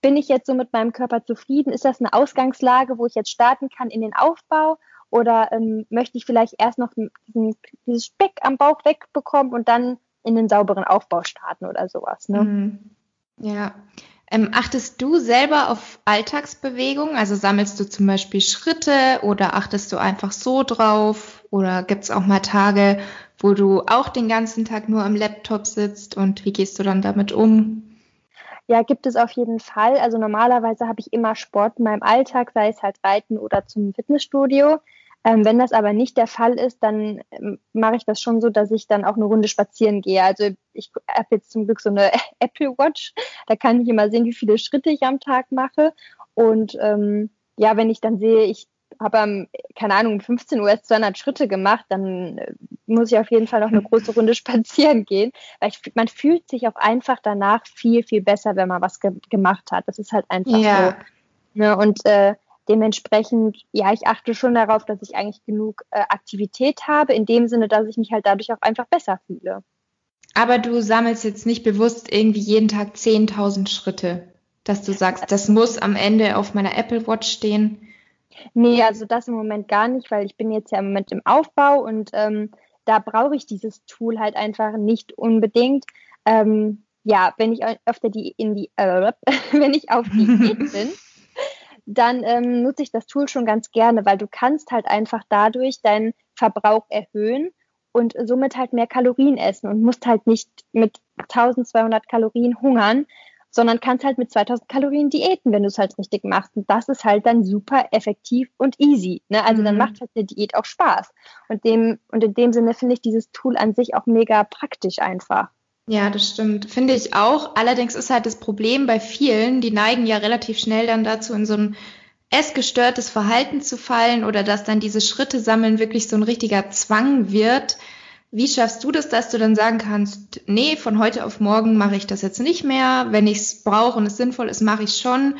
bin ich jetzt so mit meinem Körper zufrieden? Ist das eine Ausgangslage, wo ich jetzt starten kann in den Aufbau? Oder ähm, möchte ich vielleicht erst noch diesen, dieses Speck am Bauch wegbekommen und dann in den sauberen Aufbau starten oder sowas? Ne? Mhm. Ja. Ähm, achtest du selber auf Alltagsbewegung? Also sammelst du zum Beispiel Schritte oder achtest du einfach so drauf? Oder gibt es auch mal Tage, wo du auch den ganzen Tag nur am Laptop sitzt und wie gehst du dann damit um? Ja, gibt es auf jeden Fall. Also normalerweise habe ich immer Sport in meinem Alltag, sei es halt Reiten oder zum Fitnessstudio. Ähm, wenn das aber nicht der Fall ist, dann ähm, mache ich das schon so, dass ich dann auch eine Runde spazieren gehe. Also ich habe jetzt zum Glück so eine Apple Watch. Da kann ich immer sehen, wie viele Schritte ich am Tag mache. Und ähm, ja, wenn ich dann sehe, ich habe am, keine Ahnung, um 15 Uhr erst 200 Schritte gemacht, dann äh, muss ich auf jeden Fall noch eine große Runde spazieren gehen, weil ich, man fühlt sich auch einfach danach viel, viel besser, wenn man was ge gemacht hat. Das ist halt einfach ja. so. Ne? Und äh, dementsprechend, ja, ich achte schon darauf, dass ich eigentlich genug äh, Aktivität habe, in dem Sinne, dass ich mich halt dadurch auch einfach besser fühle. Aber du sammelst jetzt nicht bewusst irgendwie jeden Tag 10.000 Schritte, dass du sagst, das muss am Ende auf meiner Apple Watch stehen. Nee, also das im Moment gar nicht, weil ich bin jetzt ja im Moment im Aufbau und ähm, da brauche ich dieses Tool halt einfach nicht unbedingt. Ähm, ja, wenn ich auf der die in die äh, wenn ich auf Diät bin, dann ähm, nutze ich das Tool schon ganz gerne, weil du kannst halt einfach dadurch deinen Verbrauch erhöhen und somit halt mehr Kalorien essen und musst halt nicht mit 1200 Kalorien hungern, sondern kannst halt mit 2000 Kalorien diäten, wenn du es halt richtig machst. Und das ist halt dann super effektiv und easy. Ne? Also mhm. dann macht halt eine Diät auch Spaß. Und, dem, und in dem Sinne finde ich dieses Tool an sich auch mega praktisch einfach. Ja, das stimmt. Finde ich auch. Allerdings ist halt das Problem bei vielen, die neigen ja relativ schnell dann dazu, in so ein essgestörtes Verhalten zu fallen oder dass dann diese Schritte sammeln wirklich so ein richtiger Zwang wird wie schaffst du das, dass du dann sagen kannst, nee, von heute auf morgen mache ich das jetzt nicht mehr. Wenn ich es brauche und es sinnvoll ist, mache ich schon.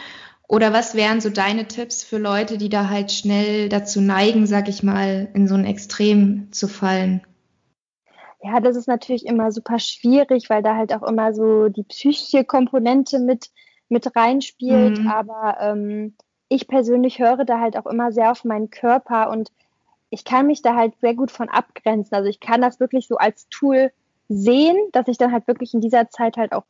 Oder was wären so deine Tipps für Leute, die da halt schnell dazu neigen, sag ich mal, in so ein Extrem zu fallen? Ja, das ist natürlich immer super schwierig, weil da halt auch immer so die psychische Komponente mit, mit reinspielt. Mhm. Aber ähm, ich persönlich höre da halt auch immer sehr auf meinen Körper und ich kann mich da halt sehr gut von abgrenzen. Also ich kann das wirklich so als Tool sehen, dass ich dann halt wirklich in dieser Zeit halt auch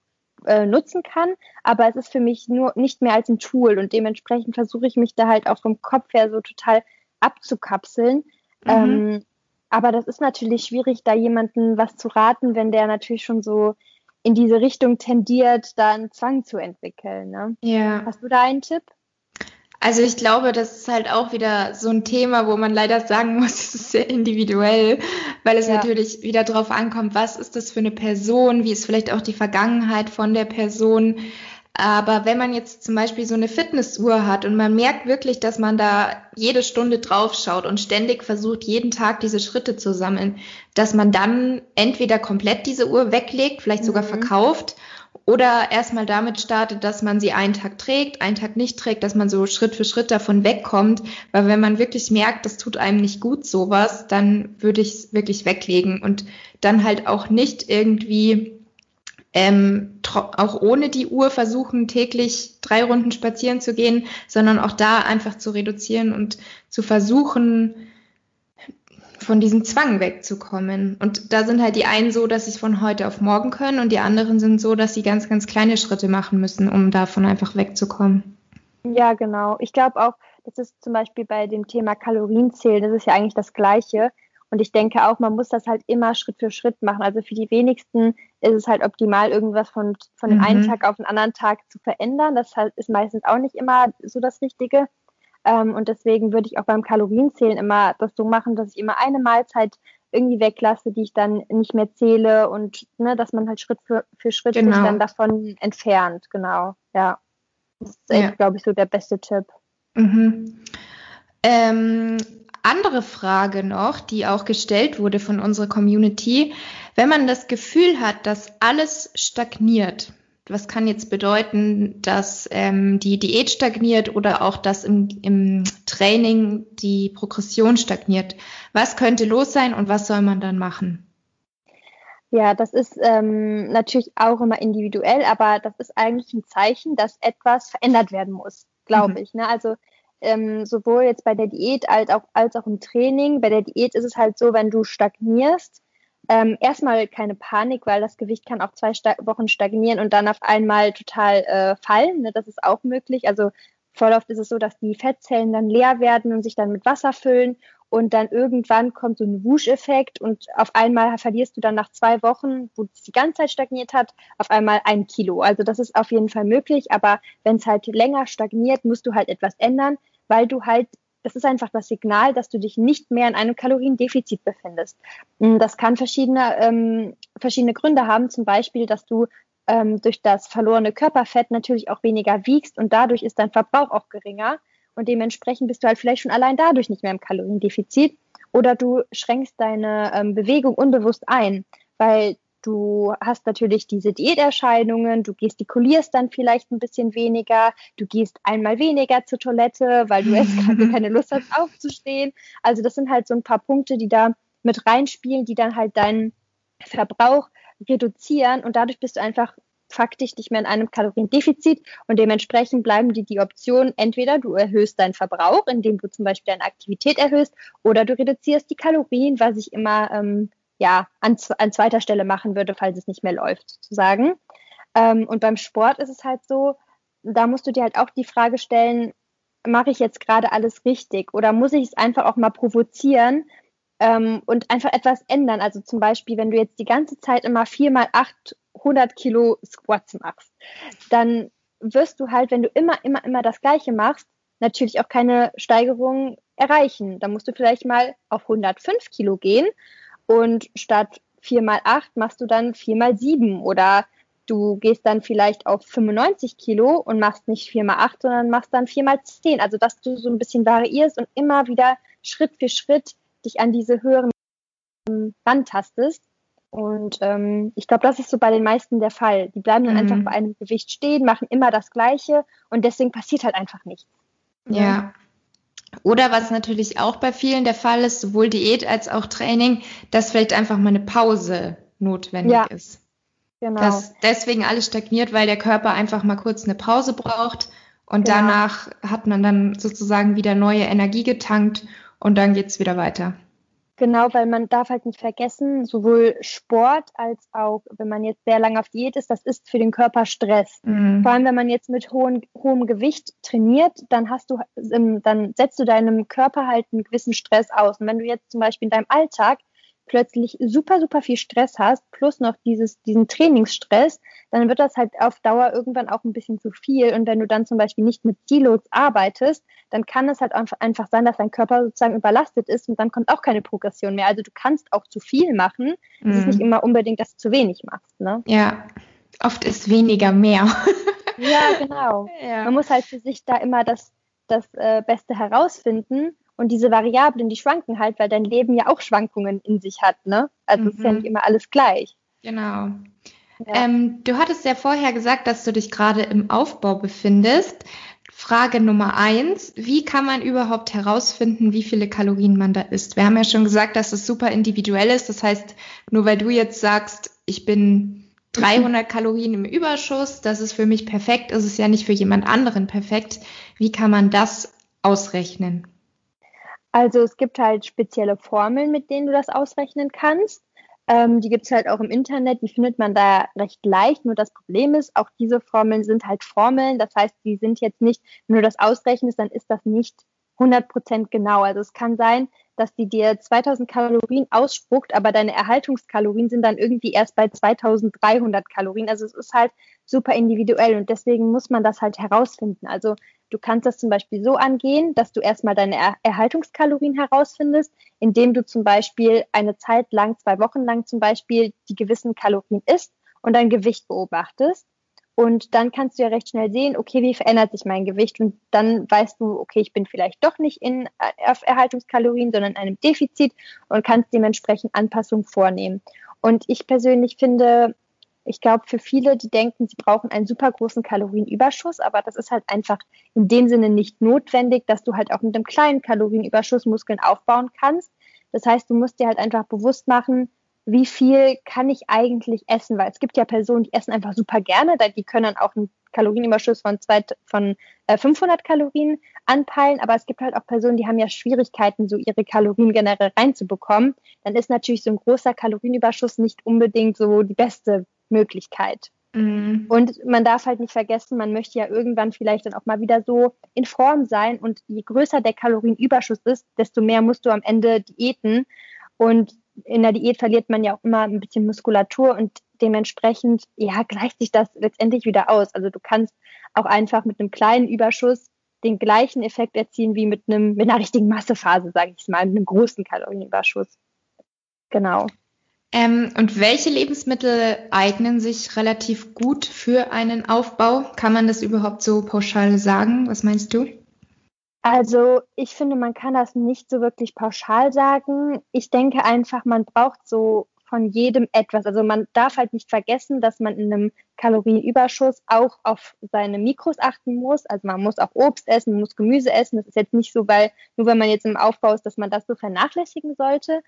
äh, nutzen kann. Aber es ist für mich nur nicht mehr als ein Tool und dementsprechend versuche ich mich da halt auch vom Kopf her so total abzukapseln. Mhm. Ähm, aber das ist natürlich schwierig, da jemanden was zu raten, wenn der natürlich schon so in diese Richtung tendiert, da einen Zwang zu entwickeln. Ne? Ja. Hast du da einen Tipp? Also ich glaube, das ist halt auch wieder so ein Thema, wo man leider sagen muss, es ist sehr individuell, weil es ja. natürlich wieder darauf ankommt, was ist das für eine Person, wie ist vielleicht auch die Vergangenheit von der Person. Aber wenn man jetzt zum Beispiel so eine Fitnessuhr hat und man merkt wirklich, dass man da jede Stunde draufschaut und ständig versucht, jeden Tag diese Schritte zu sammeln, dass man dann entweder komplett diese Uhr weglegt, vielleicht sogar mhm. verkauft oder erstmal damit startet, dass man sie einen Tag trägt, einen Tag nicht trägt, dass man so Schritt für Schritt davon wegkommt. Weil wenn man wirklich merkt, das tut einem nicht gut, sowas, dann würde ich es wirklich weglegen und dann halt auch nicht irgendwie ähm, auch ohne die Uhr versuchen, täglich drei Runden spazieren zu gehen, sondern auch da einfach zu reduzieren und zu versuchen, von diesem Zwang wegzukommen. Und da sind halt die einen so, dass sie es von heute auf morgen können und die anderen sind so, dass sie ganz, ganz kleine Schritte machen müssen, um davon einfach wegzukommen. Ja, genau. Ich glaube auch, das ist zum Beispiel bei dem Thema Kalorienzählen, das ist ja eigentlich das Gleiche. Und ich denke auch, man muss das halt immer Schritt für Schritt machen. Also für die wenigsten ist es halt optimal, irgendwas von, von dem mhm. einen Tag auf den anderen Tag zu verändern. Das ist meistens auch nicht immer so das Richtige. Ähm, und deswegen würde ich auch beim Kalorienzählen immer das so machen, dass ich immer eine Mahlzeit irgendwie weglasse, die ich dann nicht mehr zähle und ne, dass man halt Schritt für, für Schritt genau. sich dann davon entfernt, genau, ja. Das ist, ja. glaube ich, so der beste Tipp. Mhm. Ähm, andere Frage noch, die auch gestellt wurde von unserer Community. Wenn man das Gefühl hat, dass alles stagniert, was kann jetzt bedeuten, dass ähm, die Diät stagniert oder auch, dass im, im Training die Progression stagniert? Was könnte los sein und was soll man dann machen? Ja, das ist ähm, natürlich auch immer individuell, aber das ist eigentlich ein Zeichen, dass etwas verändert werden muss, glaube mhm. ich. Ne? Also ähm, sowohl jetzt bei der Diät als auch, als auch im Training. Bei der Diät ist es halt so, wenn du stagnierst, ähm, erstmal keine Panik, weil das Gewicht kann auch zwei Sta Wochen stagnieren und dann auf einmal total äh, fallen. Ne? Das ist auch möglich. Also voll ist es so, dass die Fettzellen dann leer werden und sich dann mit Wasser füllen und dann irgendwann kommt so ein Wusch-Effekt und auf einmal verlierst du dann nach zwei Wochen, wo es die ganze Zeit stagniert hat, auf einmal ein Kilo. Also das ist auf jeden Fall möglich, aber wenn es halt länger stagniert, musst du halt etwas ändern weil du halt, das ist einfach das Signal, dass du dich nicht mehr in einem Kaloriendefizit befindest. Das kann verschiedene, ähm, verschiedene Gründe haben, zum Beispiel, dass du ähm, durch das verlorene Körperfett natürlich auch weniger wiegst und dadurch ist dein Verbrauch auch geringer. Und dementsprechend bist du halt vielleicht schon allein dadurch nicht mehr im Kaloriendefizit. Oder du schränkst deine ähm, Bewegung unbewusst ein, weil Du hast natürlich diese Diäterscheinungen, du gestikulierst dann vielleicht ein bisschen weniger, du gehst einmal weniger zur Toilette, weil du jetzt gerade keine Lust hast aufzustehen. Also das sind halt so ein paar Punkte, die da mit reinspielen, die dann halt deinen Verbrauch reduzieren und dadurch bist du einfach faktisch nicht mehr in einem Kaloriendefizit und dementsprechend bleiben dir die Optionen, entweder du erhöhst deinen Verbrauch, indem du zum Beispiel deine Aktivität erhöhst, oder du reduzierst die Kalorien, was ich immer ähm, ja, an, an zweiter Stelle machen würde, falls es nicht mehr läuft, sozusagen. Ähm, und beim Sport ist es halt so, da musst du dir halt auch die Frage stellen, mache ich jetzt gerade alles richtig oder muss ich es einfach auch mal provozieren ähm, und einfach etwas ändern? Also zum Beispiel, wenn du jetzt die ganze Zeit immer 4 mal 800 Kilo Squats machst, dann wirst du halt, wenn du immer, immer, immer das Gleiche machst, natürlich auch keine Steigerung erreichen. Da musst du vielleicht mal auf 105 Kilo gehen und statt 4 mal 8 machst du dann 4 mal 7 oder du gehst dann vielleicht auf 95 Kilo und machst nicht 4 mal 8, sondern machst dann 4 mal 10. Also dass du so ein bisschen variierst und immer wieder Schritt für Schritt dich an diese höheren rantastest. Und ähm, ich glaube, das ist so bei den meisten der Fall. Die bleiben dann mhm. einfach bei einem Gewicht stehen, machen immer das Gleiche und deswegen passiert halt einfach nichts. Ja, oder was natürlich auch bei vielen der Fall ist, sowohl Diät als auch Training, dass vielleicht einfach mal eine Pause notwendig ja, ist. Genau. Dass deswegen alles stagniert, weil der Körper einfach mal kurz eine Pause braucht und genau. danach hat man dann sozusagen wieder neue Energie getankt und dann geht's wieder weiter. Genau, weil man darf halt nicht vergessen, sowohl Sport als auch, wenn man jetzt sehr lange auf Diät ist, das ist für den Körper Stress. Mhm. Vor allem, wenn man jetzt mit hohem, hohem Gewicht trainiert, dann hast du, dann setzt du deinem Körper halt einen gewissen Stress aus. Und wenn du jetzt zum Beispiel in deinem Alltag plötzlich super, super viel Stress hast, plus noch dieses, diesen Trainingsstress, dann wird das halt auf Dauer irgendwann auch ein bisschen zu viel. Und wenn du dann zum Beispiel nicht mit Deloads arbeitest, dann kann es halt einfach sein, dass dein Körper sozusagen überlastet ist und dann kommt auch keine Progression mehr. Also du kannst auch zu viel machen. Es ist mhm. nicht immer unbedingt, dass du zu wenig machst. Ne? Ja, oft ist weniger mehr. ja, genau. Ja. Man muss halt für sich da immer das, das äh, Beste herausfinden und diese Variablen, die schwanken halt, weil dein Leben ja auch Schwankungen in sich hat, ne? Also mhm. es ist ja nicht mhm. immer alles gleich. Genau. Ja. Ähm, du hattest ja vorher gesagt, dass du dich gerade im Aufbau befindest. Frage Nummer eins, wie kann man überhaupt herausfinden, wie viele Kalorien man da isst? Wir haben ja schon gesagt, dass es super individuell ist. Das heißt, nur weil du jetzt sagst, ich bin 300 Kalorien im Überschuss, das ist für mich perfekt, ist es ja nicht für jemand anderen perfekt. Wie kann man das ausrechnen? Also es gibt halt spezielle Formeln, mit denen du das ausrechnen kannst. Ähm, die gibt es halt auch im Internet, die findet man da recht leicht. Nur das Problem ist, auch diese Formeln sind halt Formeln. Das heißt, die sind jetzt nicht, wenn du das ausrechnest, dann ist das nicht 100% genau. Also es kann sein, dass die dir 2000 Kalorien ausspuckt, aber deine Erhaltungskalorien sind dann irgendwie erst bei 2300 Kalorien. Also es ist halt super individuell und deswegen muss man das halt herausfinden. Also du kannst das zum Beispiel so angehen, dass du erstmal deine er Erhaltungskalorien herausfindest, indem du zum Beispiel eine Zeit lang, zwei Wochen lang zum Beispiel, die gewissen Kalorien isst und dein Gewicht beobachtest. Und dann kannst du ja recht schnell sehen, okay, wie verändert sich mein Gewicht? Und dann weißt du, okay, ich bin vielleicht doch nicht in, äh, Erhaltungskalorien, sondern in einem Defizit und kannst dementsprechend Anpassungen vornehmen. Und ich persönlich finde, ich glaube, für viele, die denken, sie brauchen einen super großen Kalorienüberschuss, aber das ist halt einfach in dem Sinne nicht notwendig, dass du halt auch mit einem kleinen Kalorienüberschuss Muskeln aufbauen kannst. Das heißt, du musst dir halt einfach bewusst machen, wie viel kann ich eigentlich essen, weil es gibt ja Personen, die essen einfach super gerne, die können dann auch einen Kalorienüberschuss von, zwei, von äh, 500 Kalorien anpeilen, aber es gibt halt auch Personen, die haben ja Schwierigkeiten, so ihre Kalorien generell reinzubekommen. Dann ist natürlich so ein großer Kalorienüberschuss nicht unbedingt so die beste Möglichkeit. Mhm. Und man darf halt nicht vergessen, man möchte ja irgendwann vielleicht dann auch mal wieder so in Form sein. Und je größer der Kalorienüberschuss ist, desto mehr musst du am Ende diäten. Und in der Diät verliert man ja auch immer ein bisschen Muskulatur und dementsprechend, ja, gleicht sich das letztendlich wieder aus. Also du kannst auch einfach mit einem kleinen Überschuss den gleichen Effekt erzielen wie mit einem, mit einer richtigen Massephase, sage ich mal, mit einem großen Kalorienüberschuss. Genau. Ähm, und welche Lebensmittel eignen sich relativ gut für einen Aufbau? Kann man das überhaupt so pauschal sagen? Was meinst du? Also ich finde, man kann das nicht so wirklich pauschal sagen. Ich denke einfach, man braucht so von jedem etwas. Also man darf halt nicht vergessen, dass man in einem Kalorienüberschuss auch auf seine Mikros achten muss. Also man muss auch Obst essen, man muss Gemüse essen. Das ist jetzt nicht so, weil nur wenn man jetzt im Aufbau ist, dass man das so vernachlässigen sollte.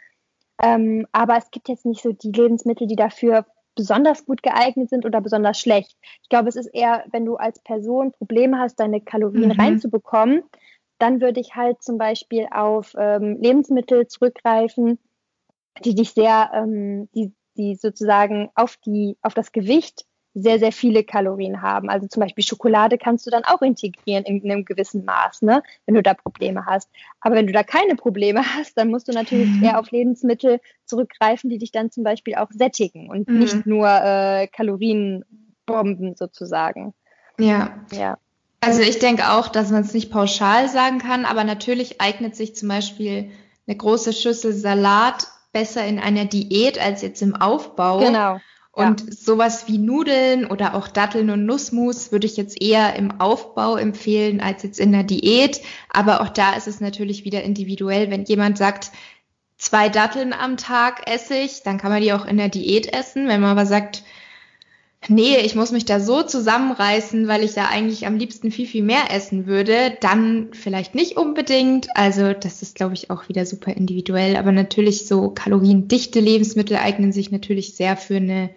Ähm, aber es gibt jetzt nicht so die Lebensmittel, die dafür besonders gut geeignet sind oder besonders schlecht. Ich glaube, es ist eher, wenn du als Person Probleme hast, deine Kalorien mhm. reinzubekommen, dann würde ich halt zum Beispiel auf ähm, Lebensmittel zurückgreifen, die dich sehr, ähm, die, die sozusagen auf die, auf das Gewicht sehr, sehr viele Kalorien haben. Also zum Beispiel Schokolade kannst du dann auch integrieren in, einem gewissen Maß, ne, wenn du da Probleme hast. Aber wenn du da keine Probleme hast, dann musst du natürlich mhm. eher auf Lebensmittel zurückgreifen, die dich dann zum Beispiel auch sättigen und mhm. nicht nur äh, Kalorienbomben sozusagen. Ja. Ja. Also ich denke auch, dass man es nicht pauschal sagen kann, aber natürlich eignet sich zum Beispiel eine große Schüssel Salat besser in einer Diät als jetzt im Aufbau. Genau. Und ja. sowas wie Nudeln oder auch Datteln und Nussmus würde ich jetzt eher im Aufbau empfehlen als jetzt in der Diät. Aber auch da ist es natürlich wieder individuell. Wenn jemand sagt, zwei Datteln am Tag esse ich, dann kann man die auch in der Diät essen. Wenn man aber sagt, nee, ich muss mich da so zusammenreißen, weil ich da eigentlich am liebsten viel, viel mehr essen würde, dann vielleicht nicht unbedingt. Also das ist, glaube ich, auch wieder super individuell. Aber natürlich so kaloriendichte Lebensmittel eignen sich natürlich sehr für eine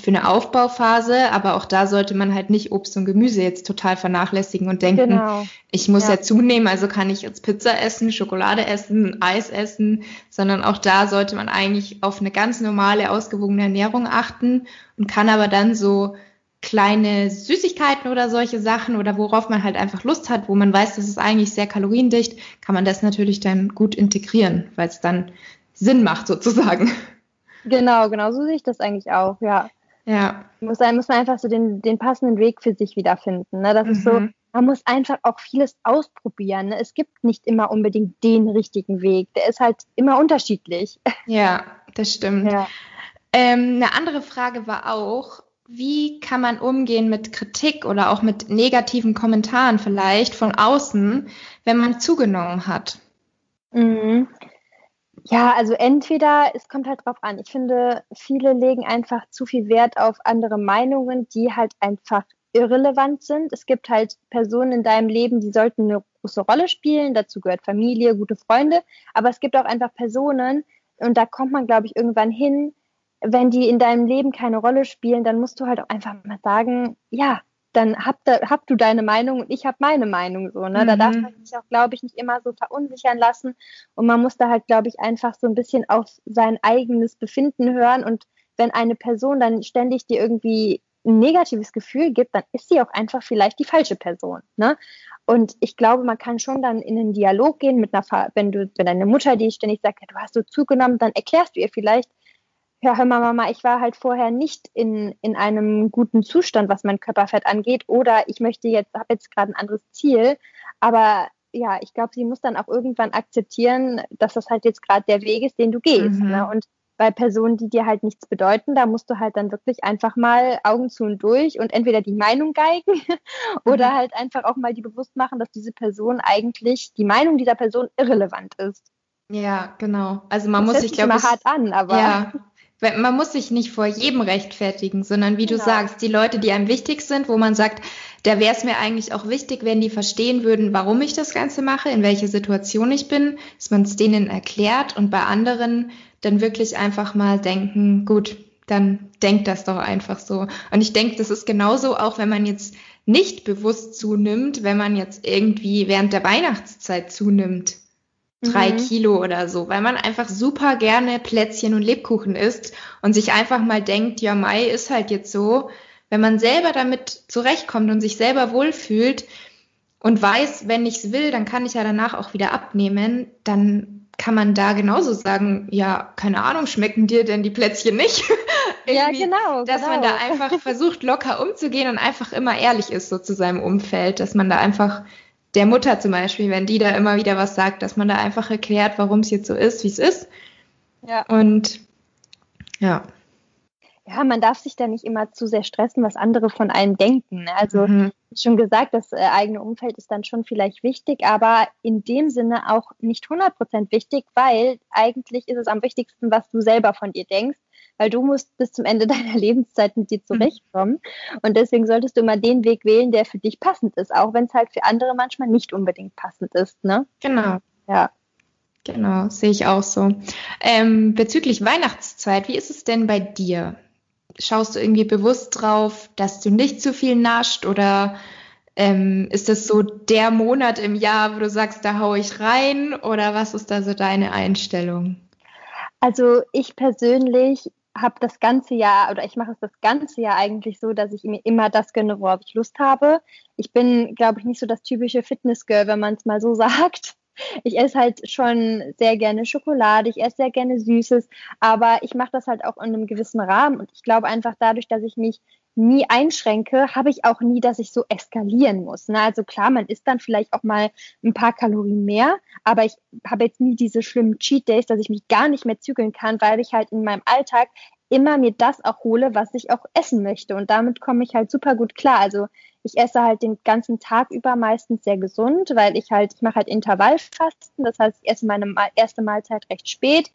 für eine Aufbauphase, aber auch da sollte man halt nicht Obst und Gemüse jetzt total vernachlässigen und denken, genau. ich muss ja. ja. zunehmen, also kann ich jetzt Pizza essen, Schokolade essen, Eis essen, sondern auch da sollte man eigentlich auf eine ganz normale, ausgewogene Ernährung achten und kann aber dann so kleine Süßigkeiten oder solche Sachen oder worauf man halt einfach Lust hat, wo man weiß, das ist eigentlich sehr kaloriendicht, kann man das natürlich dann gut integrieren, weil es dann Sinn macht sozusagen. Genau, genau, so sehe ich das eigentlich auch, ja. Ja. Muss, muss man einfach so den, den passenden Weg für sich wiederfinden. Ne? Das mhm. ist so, mhm. man muss einfach auch vieles ausprobieren. Ne? Es gibt nicht immer unbedingt den richtigen Weg. Der ist halt immer unterschiedlich. Ja, das stimmt. Ja. Ähm, eine andere Frage war auch, wie kann man umgehen mit Kritik oder auch mit negativen Kommentaren vielleicht von außen, wenn man zugenommen hat? Mhm. Ja, also entweder, es kommt halt drauf an. Ich finde, viele legen einfach zu viel Wert auf andere Meinungen, die halt einfach irrelevant sind. Es gibt halt Personen in deinem Leben, die sollten eine große Rolle spielen. Dazu gehört Familie, gute Freunde. Aber es gibt auch einfach Personen, und da kommt man, glaube ich, irgendwann hin, wenn die in deinem Leben keine Rolle spielen, dann musst du halt auch einfach mal sagen, ja, dann hab, da, hab du deine Meinung und ich habe meine Meinung so. Ne? Mhm. Da darf mhm. man sich auch, glaube ich, nicht immer so verunsichern lassen. Und man muss da halt, glaube ich, einfach so ein bisschen auf sein eigenes Befinden hören. Und wenn eine Person dann ständig dir irgendwie ein negatives Gefühl gibt, dann ist sie auch einfach vielleicht die falsche Person. Ne? Und ich glaube, man kann schon dann in einen Dialog gehen mit einer, wenn du, wenn deine Mutter die ständig sagt, ja, du hast so zugenommen, dann erklärst du ihr vielleicht, ja, hör mal, Mama, ich war halt vorher nicht in, in einem guten Zustand, was mein Körperfett angeht, oder ich möchte jetzt, habe jetzt gerade ein anderes Ziel, aber ja, ich glaube, sie muss dann auch irgendwann akzeptieren, dass das halt jetzt gerade der Weg ist, den du gehst. Mhm. Ne? Und bei Personen, die dir halt nichts bedeuten, da musst du halt dann wirklich einfach mal Augen zu und durch und entweder die Meinung geigen oder mhm. halt einfach auch mal die bewusst machen, dass diese Person eigentlich, die Meinung dieser Person irrelevant ist. Ja, genau. Also man das muss sich, glaube ich, hart an, aber ja, man muss sich nicht vor jedem rechtfertigen, sondern wie genau. du sagst, die Leute, die einem wichtig sind, wo man sagt, da wäre es mir eigentlich auch wichtig, wenn die verstehen würden, warum ich das Ganze mache, in welcher Situation ich bin, dass man es denen erklärt und bei anderen dann wirklich einfach mal denken, gut, dann denkt das doch einfach so. Und ich denke, das ist genauso auch, wenn man jetzt nicht bewusst zunimmt, wenn man jetzt irgendwie während der Weihnachtszeit zunimmt drei mhm. Kilo oder so, weil man einfach super gerne Plätzchen und Lebkuchen isst und sich einfach mal denkt, ja, Mai ist halt jetzt so. Wenn man selber damit zurechtkommt und sich selber wohlfühlt und weiß, wenn ich es will, dann kann ich ja danach auch wieder abnehmen, dann kann man da genauso sagen, ja, keine Ahnung, schmecken dir denn die Plätzchen nicht? ja, genau. Dass genau. man da einfach versucht, locker umzugehen und einfach immer ehrlich ist so zu seinem Umfeld, dass man da einfach der Mutter zum Beispiel, wenn die da immer wieder was sagt, dass man da einfach erklärt, warum es jetzt so ist, wie es ist. Ja. Und ja. Ja, man darf sich da nicht immer zu sehr stressen, was andere von einem denken. Ne? Also mhm. schon gesagt, das äh, eigene Umfeld ist dann schon vielleicht wichtig, aber in dem Sinne auch nicht 100% wichtig, weil eigentlich ist es am wichtigsten, was du selber von dir denkst weil du musst bis zum Ende deiner Lebenszeit mit dir mhm. zurechtkommen. Und deswegen solltest du immer den Weg wählen, der für dich passend ist, auch wenn es halt für andere manchmal nicht unbedingt passend ist. Ne? Genau. Ja. Genau, sehe ich auch so. Ähm, bezüglich Weihnachtszeit, wie ist es denn bei dir? Schaust du irgendwie bewusst drauf, dass du nicht zu viel nascht oder ähm, ist das so der Monat im Jahr, wo du sagst, da hau ich rein oder was ist da so deine Einstellung? Also ich persönlich habe das ganze Jahr oder ich mache es das ganze Jahr eigentlich so, dass ich mir immer das gönne, worauf ich Lust habe. Ich bin, glaube ich, nicht so das typische Fitnessgirl, wenn man es mal so sagt. Ich esse halt schon sehr gerne Schokolade, ich esse sehr gerne Süßes, aber ich mache das halt auch in einem gewissen Rahmen und ich glaube einfach dadurch, dass ich mich nie einschränke, habe ich auch nie, dass ich so eskalieren muss. Ne? Also klar, man isst dann vielleicht auch mal ein paar Kalorien mehr, aber ich habe jetzt nie diese schlimmen Cheat Days, dass ich mich gar nicht mehr zügeln kann, weil ich halt in meinem Alltag immer mir das auch hole, was ich auch essen möchte. Und damit komme ich halt super gut klar. Also ich esse halt den ganzen Tag über meistens sehr gesund, weil ich halt, ich mache halt Intervallfasten. Das heißt, ich esse meine erste Mahlzeit recht spät.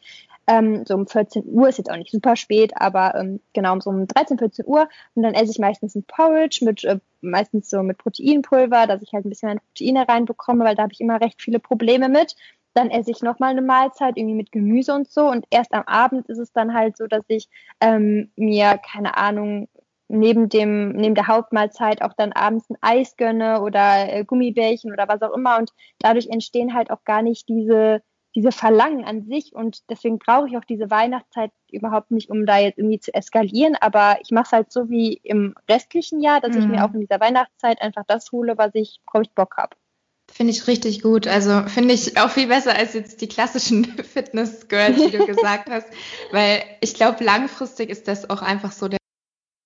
Ähm, so um 14 Uhr ist jetzt auch nicht super spät, aber ähm, genau um so um 13, 14 Uhr. Und dann esse ich meistens ein Porridge mit äh, meistens so mit Proteinpulver, dass ich halt ein bisschen meine Proteine reinbekomme, weil da habe ich immer recht viele Probleme mit. Dann esse ich nochmal eine Mahlzeit irgendwie mit Gemüse und so. Und erst am Abend ist es dann halt so, dass ich ähm, mir, keine Ahnung, neben dem, neben der Hauptmahlzeit auch dann abends ein Eis gönne oder äh, Gummibärchen oder was auch immer. Und dadurch entstehen halt auch gar nicht diese diese Verlangen an sich und deswegen brauche ich auch diese Weihnachtszeit überhaupt nicht, um da jetzt irgendwie zu eskalieren, aber ich mache es halt so wie im restlichen Jahr, dass mhm. ich mir mhm. auch in dieser Weihnachtszeit einfach das hole, was ich, worauf ich Bock habe. Finde ich richtig gut. Also finde ich auch viel besser als jetzt die klassischen Fitness-Girls, die du gesagt hast, weil ich glaube, langfristig ist das auch einfach so der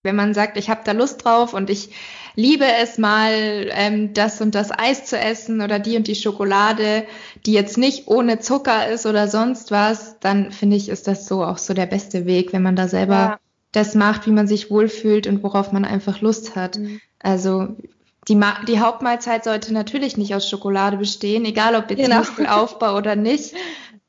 wenn man sagt, ich habe da Lust drauf und ich liebe es mal, ähm, das und das Eis zu essen oder die und die Schokolade, die jetzt nicht ohne Zucker ist oder sonst was, dann finde ich, ist das so auch so der beste Weg, wenn man da selber ja. das macht, wie man sich wohlfühlt und worauf man einfach Lust hat. Mhm. Also die, Ma die Hauptmahlzeit sollte natürlich nicht aus Schokolade bestehen, egal ob jetzt genau. Muskelaufbau oder nicht.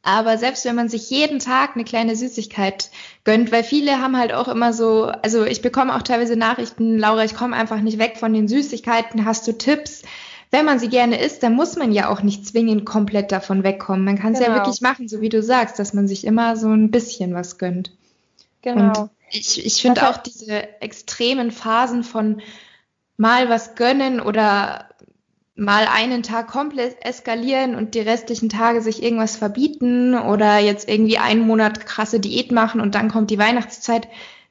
Aber selbst wenn man sich jeden Tag eine kleine Süßigkeit gönnt, weil viele haben halt auch immer so, also ich bekomme auch teilweise Nachrichten, Laura, ich komme einfach nicht weg von den Süßigkeiten, hast du Tipps? Wenn man sie gerne isst, dann muss man ja auch nicht zwingend komplett davon wegkommen. Man kann es genau. ja wirklich machen, so wie du sagst, dass man sich immer so ein bisschen was gönnt. Genau. Und ich, ich finde auch diese extremen Phasen von mal was gönnen oder mal einen Tag komplett eskalieren und die restlichen Tage sich irgendwas verbieten oder jetzt irgendwie einen Monat krasse Diät machen und dann kommt die Weihnachtszeit,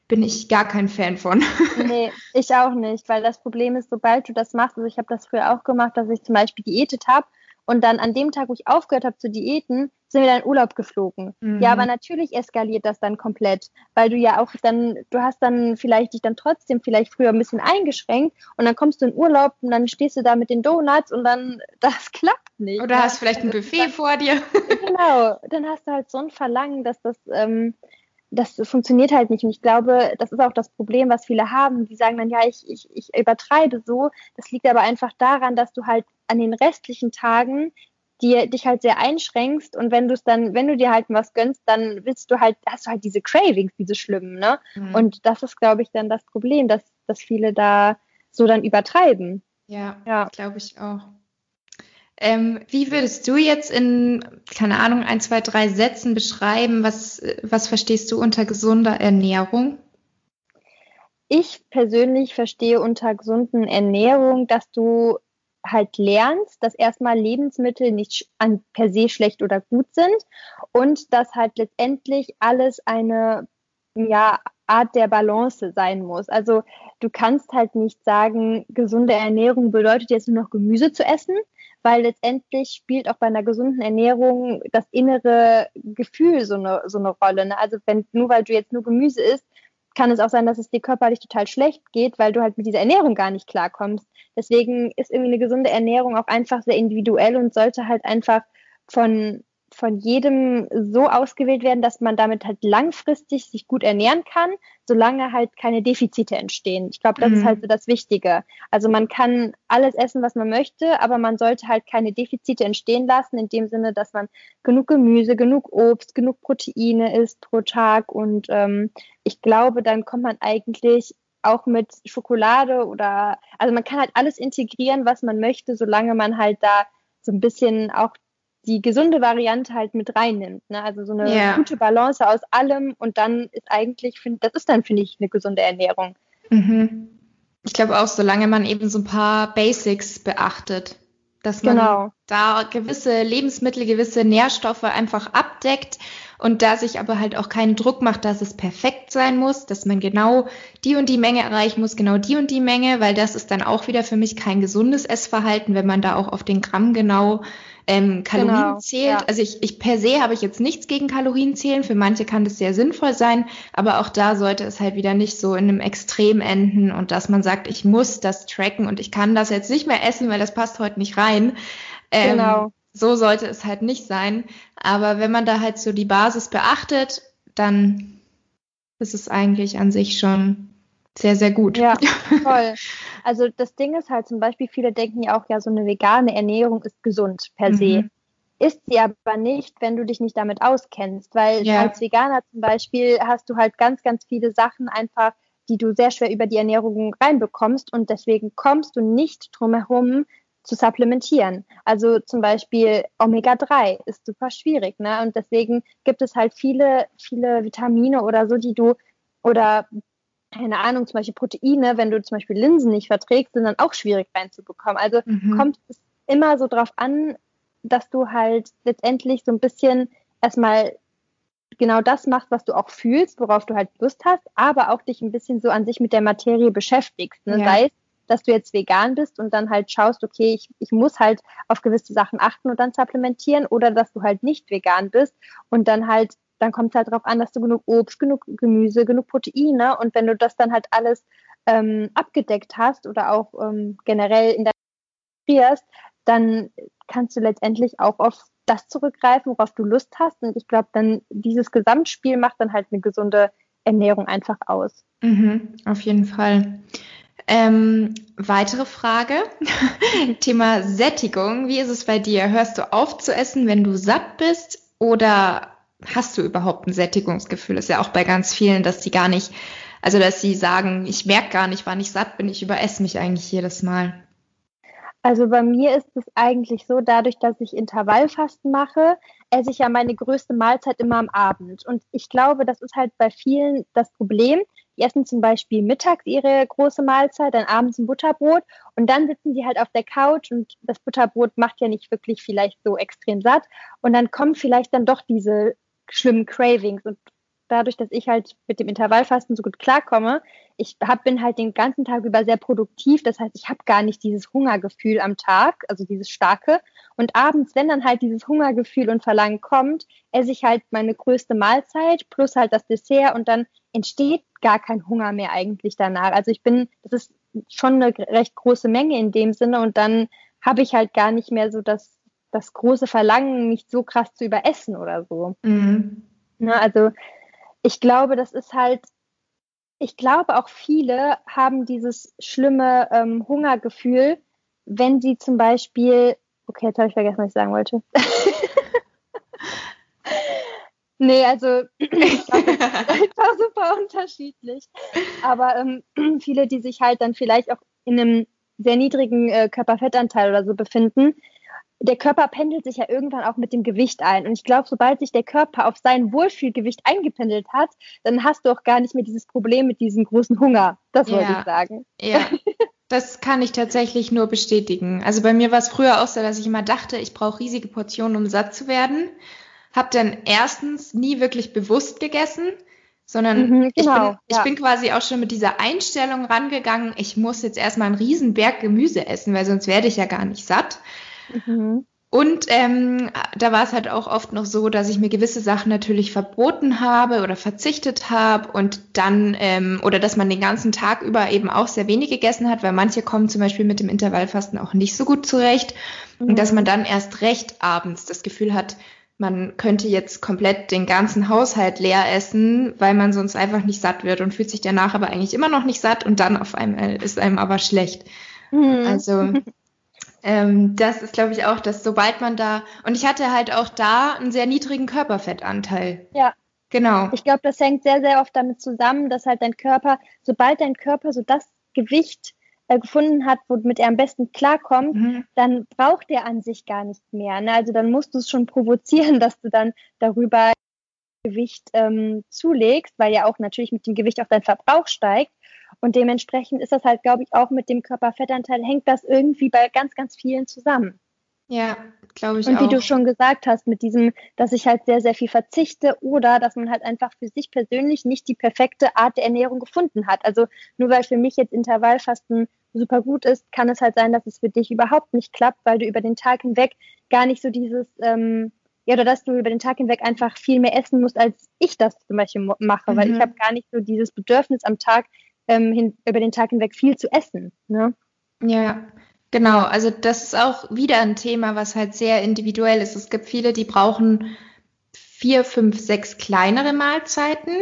bin ich gar kein Fan von. Nee, ich auch nicht, weil das Problem ist, sobald du das machst, also ich habe das früher auch gemacht, dass ich zum Beispiel diätet habe und dann an dem Tag, wo ich aufgehört habe zu diäten, sind wir dann in Urlaub geflogen. Mhm. Ja, aber natürlich eskaliert das dann komplett, weil du ja auch dann, du hast dann vielleicht dich dann trotzdem vielleicht früher ein bisschen eingeschränkt und dann kommst du in Urlaub und dann stehst du da mit den Donuts und dann, das klappt nicht. Oder hast vielleicht ein Buffet dann, vor dir. Genau, dann hast du halt so ein Verlangen, dass das, ähm, das funktioniert halt nicht. Und ich glaube, das ist auch das Problem, was viele haben. Die sagen dann, ja, ich, ich, ich übertreibe so. Das liegt aber einfach daran, dass du halt an den restlichen Tagen die dich halt sehr einschränkst und wenn du es dann, wenn du dir halt was gönnst, dann willst du halt, hast du halt diese Cravings, diese schlimmen, ne? Mhm. Und das ist, glaube ich, dann das Problem, dass, dass viele da so dann übertreiben. Ja, ja. glaube ich auch. Ähm, wie würdest du jetzt in, keine Ahnung, ein, zwei, drei Sätzen beschreiben, was, was verstehst du unter gesunder Ernährung? Ich persönlich verstehe unter gesunden Ernährung, dass du halt lernst, dass erstmal Lebensmittel nicht an, per se schlecht oder gut sind und dass halt letztendlich alles eine ja, Art der Balance sein muss. Also du kannst halt nicht sagen, gesunde Ernährung bedeutet jetzt nur noch Gemüse zu essen, weil letztendlich spielt auch bei einer gesunden Ernährung das innere Gefühl so eine, so eine Rolle. Ne? Also wenn nur weil du jetzt nur Gemüse isst, kann es auch sein, dass es dir körperlich total schlecht geht, weil du halt mit dieser Ernährung gar nicht klarkommst. Deswegen ist irgendwie eine gesunde Ernährung auch einfach sehr individuell und sollte halt einfach von von jedem so ausgewählt werden, dass man damit halt langfristig sich gut ernähren kann, solange halt keine Defizite entstehen. Ich glaube, das mhm. ist halt so das Wichtige. Also man kann alles essen, was man möchte, aber man sollte halt keine Defizite entstehen lassen, in dem Sinne, dass man genug Gemüse, genug Obst, genug Proteine isst pro Tag. Und ähm, ich glaube, dann kommt man eigentlich auch mit Schokolade oder, also man kann halt alles integrieren, was man möchte, solange man halt da so ein bisschen auch die gesunde Variante halt mit reinnimmt. Ne? Also so eine yeah. gute Balance aus allem und dann ist eigentlich, find, das ist dann, finde ich, eine gesunde Ernährung. Mhm. Ich glaube auch, solange man eben so ein paar Basics beachtet, dass man genau. da gewisse Lebensmittel, gewisse Nährstoffe einfach abdeckt und da sich aber halt auch keinen Druck macht, dass es perfekt sein muss, dass man genau die und die Menge erreichen muss, genau die und die Menge, weil das ist dann auch wieder für mich kein gesundes Essverhalten, wenn man da auch auf den Gramm genau ähm, Kalorien genau, zählt. Ja. Also ich, ich per se habe ich jetzt nichts gegen Kalorien zählen. Für manche kann das sehr sinnvoll sein, aber auch da sollte es halt wieder nicht so in einem Extrem enden und dass man sagt, ich muss das tracken und ich kann das jetzt nicht mehr essen, weil das passt heute nicht rein. Ähm, genau. So sollte es halt nicht sein. Aber wenn man da halt so die Basis beachtet, dann ist es eigentlich an sich schon sehr, sehr gut. Ja, toll. Also das Ding ist halt zum Beispiel, viele denken ja auch, ja, so eine vegane Ernährung ist gesund per se. Mhm. Ist sie aber nicht, wenn du dich nicht damit auskennst, weil ja. als Veganer zum Beispiel hast du halt ganz, ganz viele Sachen einfach, die du sehr schwer über die Ernährung reinbekommst und deswegen kommst du nicht drum herum, zu supplementieren. Also zum Beispiel Omega-3 ist super schwierig, ne? Und deswegen gibt es halt viele, viele Vitamine oder so, die du oder keine Ahnung, zum Beispiel Proteine, wenn du zum Beispiel Linsen nicht verträgst, sind dann auch schwierig reinzubekommen. Also mhm. kommt es immer so drauf an, dass du halt letztendlich so ein bisschen erstmal genau das machst, was du auch fühlst, worauf du halt Lust hast, aber auch dich ein bisschen so an sich mit der Materie beschäftigst. Ne? Ja. Sei es, dass du jetzt vegan bist und dann halt schaust, okay, ich, ich muss halt auf gewisse Sachen achten und dann supplementieren oder dass du halt nicht vegan bist und dann halt dann kommt es halt darauf an, dass du genug Obst, genug Gemüse, genug Proteine und wenn du das dann halt alles ähm, abgedeckt hast oder auch ähm, generell in der dann kannst du letztendlich auch auf das zurückgreifen, worauf du Lust hast. Und ich glaube, dann dieses Gesamtspiel macht dann halt eine gesunde Ernährung einfach aus. Mhm, auf jeden Fall. Ähm, weitere Frage. Thema Sättigung. Wie ist es bei dir? Hörst du auf zu essen, wenn du satt bist? Oder hast du überhaupt ein Sättigungsgefühl? Das ist ja auch bei ganz vielen, dass die gar nicht, also dass sie sagen, ich merke gar nicht, wann ich satt bin, ich überesse mich eigentlich jedes Mal. Also bei mir ist es eigentlich so, dadurch, dass ich Intervallfasten mache, esse ich ja meine größte Mahlzeit immer am Abend. Und ich glaube, das ist halt bei vielen das Problem. Die essen zum Beispiel mittags ihre große Mahlzeit, dann abends ein Butterbrot und dann sitzen sie halt auf der Couch und das Butterbrot macht ja nicht wirklich vielleicht so extrem satt. Und dann kommen vielleicht dann doch diese schlimmen Cravings. Und dadurch, dass ich halt mit dem Intervallfasten so gut klarkomme, ich hab, bin halt den ganzen Tag über sehr produktiv. Das heißt, ich habe gar nicht dieses Hungergefühl am Tag, also dieses starke. Und abends, wenn dann halt dieses Hungergefühl und Verlangen kommt, esse ich halt meine größte Mahlzeit plus halt das Dessert und dann entsteht gar kein Hunger mehr eigentlich danach. Also ich bin, das ist schon eine recht große Menge in dem Sinne und dann habe ich halt gar nicht mehr so das das große Verlangen, nicht so krass zu überessen oder so. Mhm. Na, ne, also Ich glaube, das ist halt, ich glaube auch viele haben dieses schlimme ähm, Hungergefühl, wenn sie zum Beispiel, okay, jetzt habe ich vergessen, was ich sagen wollte. nee, also ich glaube, das einfach super unterschiedlich. Aber ähm, viele, die sich halt dann vielleicht auch in einem sehr niedrigen äh, Körperfettanteil oder so befinden, der Körper pendelt sich ja irgendwann auch mit dem Gewicht ein. Und ich glaube, sobald sich der Körper auf sein Wohlfühlgewicht eingependelt hat, dann hast du auch gar nicht mehr dieses Problem mit diesem großen Hunger. Das wollte ja. ich sagen. Ja. Das kann ich tatsächlich nur bestätigen. Also bei mir war es früher auch so, dass ich immer dachte, ich brauche riesige Portionen, um satt zu werden. Hab dann erstens nie wirklich bewusst gegessen, sondern mhm, genau, ich, bin, ja. ich bin quasi auch schon mit dieser Einstellung rangegangen, ich muss jetzt erstmal einen riesen Berg Gemüse essen, weil sonst werde ich ja gar nicht satt. Mhm. Und ähm, da war es halt auch oft noch so, dass ich mir gewisse Sachen natürlich verboten habe oder verzichtet habe und dann, ähm, oder dass man den ganzen Tag über eben auch sehr wenig gegessen hat, weil manche kommen zum Beispiel mit dem Intervallfasten auch nicht so gut zurecht. Mhm. Und dass man dann erst recht abends das Gefühl hat, man könnte jetzt komplett den ganzen Haushalt leer essen, weil man sonst einfach nicht satt wird und fühlt sich danach aber eigentlich immer noch nicht satt und dann auf einmal ist einem aber schlecht. Mhm. Also ähm, das ist, glaube ich, auch, dass sobald man da, und ich hatte halt auch da einen sehr niedrigen Körperfettanteil. Ja. Genau. Ich glaube, das hängt sehr, sehr oft damit zusammen, dass halt dein Körper, sobald dein Körper so das Gewicht äh, gefunden hat, womit er am besten klarkommt, mhm. dann braucht er an sich gar nicht mehr. Ne? Also dann musst du es schon provozieren, dass du dann darüber Gewicht ähm, zulegst, weil ja auch natürlich mit dem Gewicht auch dein Verbrauch steigt. Und dementsprechend ist das halt, glaube ich, auch mit dem Körperfettanteil hängt das irgendwie bei ganz, ganz vielen zusammen. Ja, glaube ich Und auch. wie du schon gesagt hast, mit diesem, dass ich halt sehr, sehr viel verzichte oder dass man halt einfach für sich persönlich nicht die perfekte Art der Ernährung gefunden hat. Also nur weil für mich jetzt Intervallfasten super gut ist, kann es halt sein, dass es für dich überhaupt nicht klappt, weil du über den Tag hinweg gar nicht so dieses, ähm, ja, oder dass du über den Tag hinweg einfach viel mehr essen musst, als ich das zum Beispiel mache, mhm. weil ich mhm. habe gar nicht so dieses Bedürfnis am Tag, ähm, hin, über den Tag hinweg viel zu essen. Ne? Ja, genau. Also das ist auch wieder ein Thema, was halt sehr individuell ist. Es gibt viele, die brauchen vier, fünf, sechs kleinere Mahlzeiten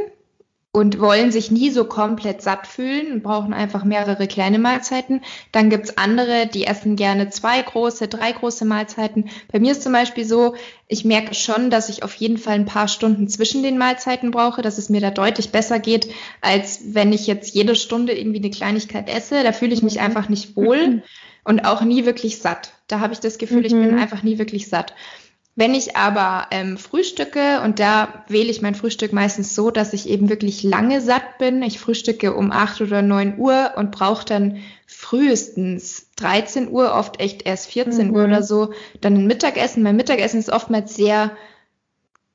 und wollen sich nie so komplett satt fühlen und brauchen einfach mehrere kleine Mahlzeiten. Dann gibt's andere, die essen gerne zwei große, drei große Mahlzeiten. Bei mir ist zum Beispiel so, ich merke schon, dass ich auf jeden Fall ein paar Stunden zwischen den Mahlzeiten brauche, dass es mir da deutlich besser geht, als wenn ich jetzt jede Stunde irgendwie eine Kleinigkeit esse. Da fühle ich mich mhm. einfach nicht wohl und auch nie wirklich satt. Da habe ich das Gefühl, ich bin mhm. einfach nie wirklich satt. Wenn ich aber ähm, frühstücke, und da wähle ich mein Frühstück meistens so, dass ich eben wirklich lange satt bin. Ich frühstücke um acht oder neun Uhr und brauche dann frühestens 13 Uhr, oft echt erst 14 mhm. Uhr oder so, dann ein Mittagessen. Mein Mittagessen ist oftmals sehr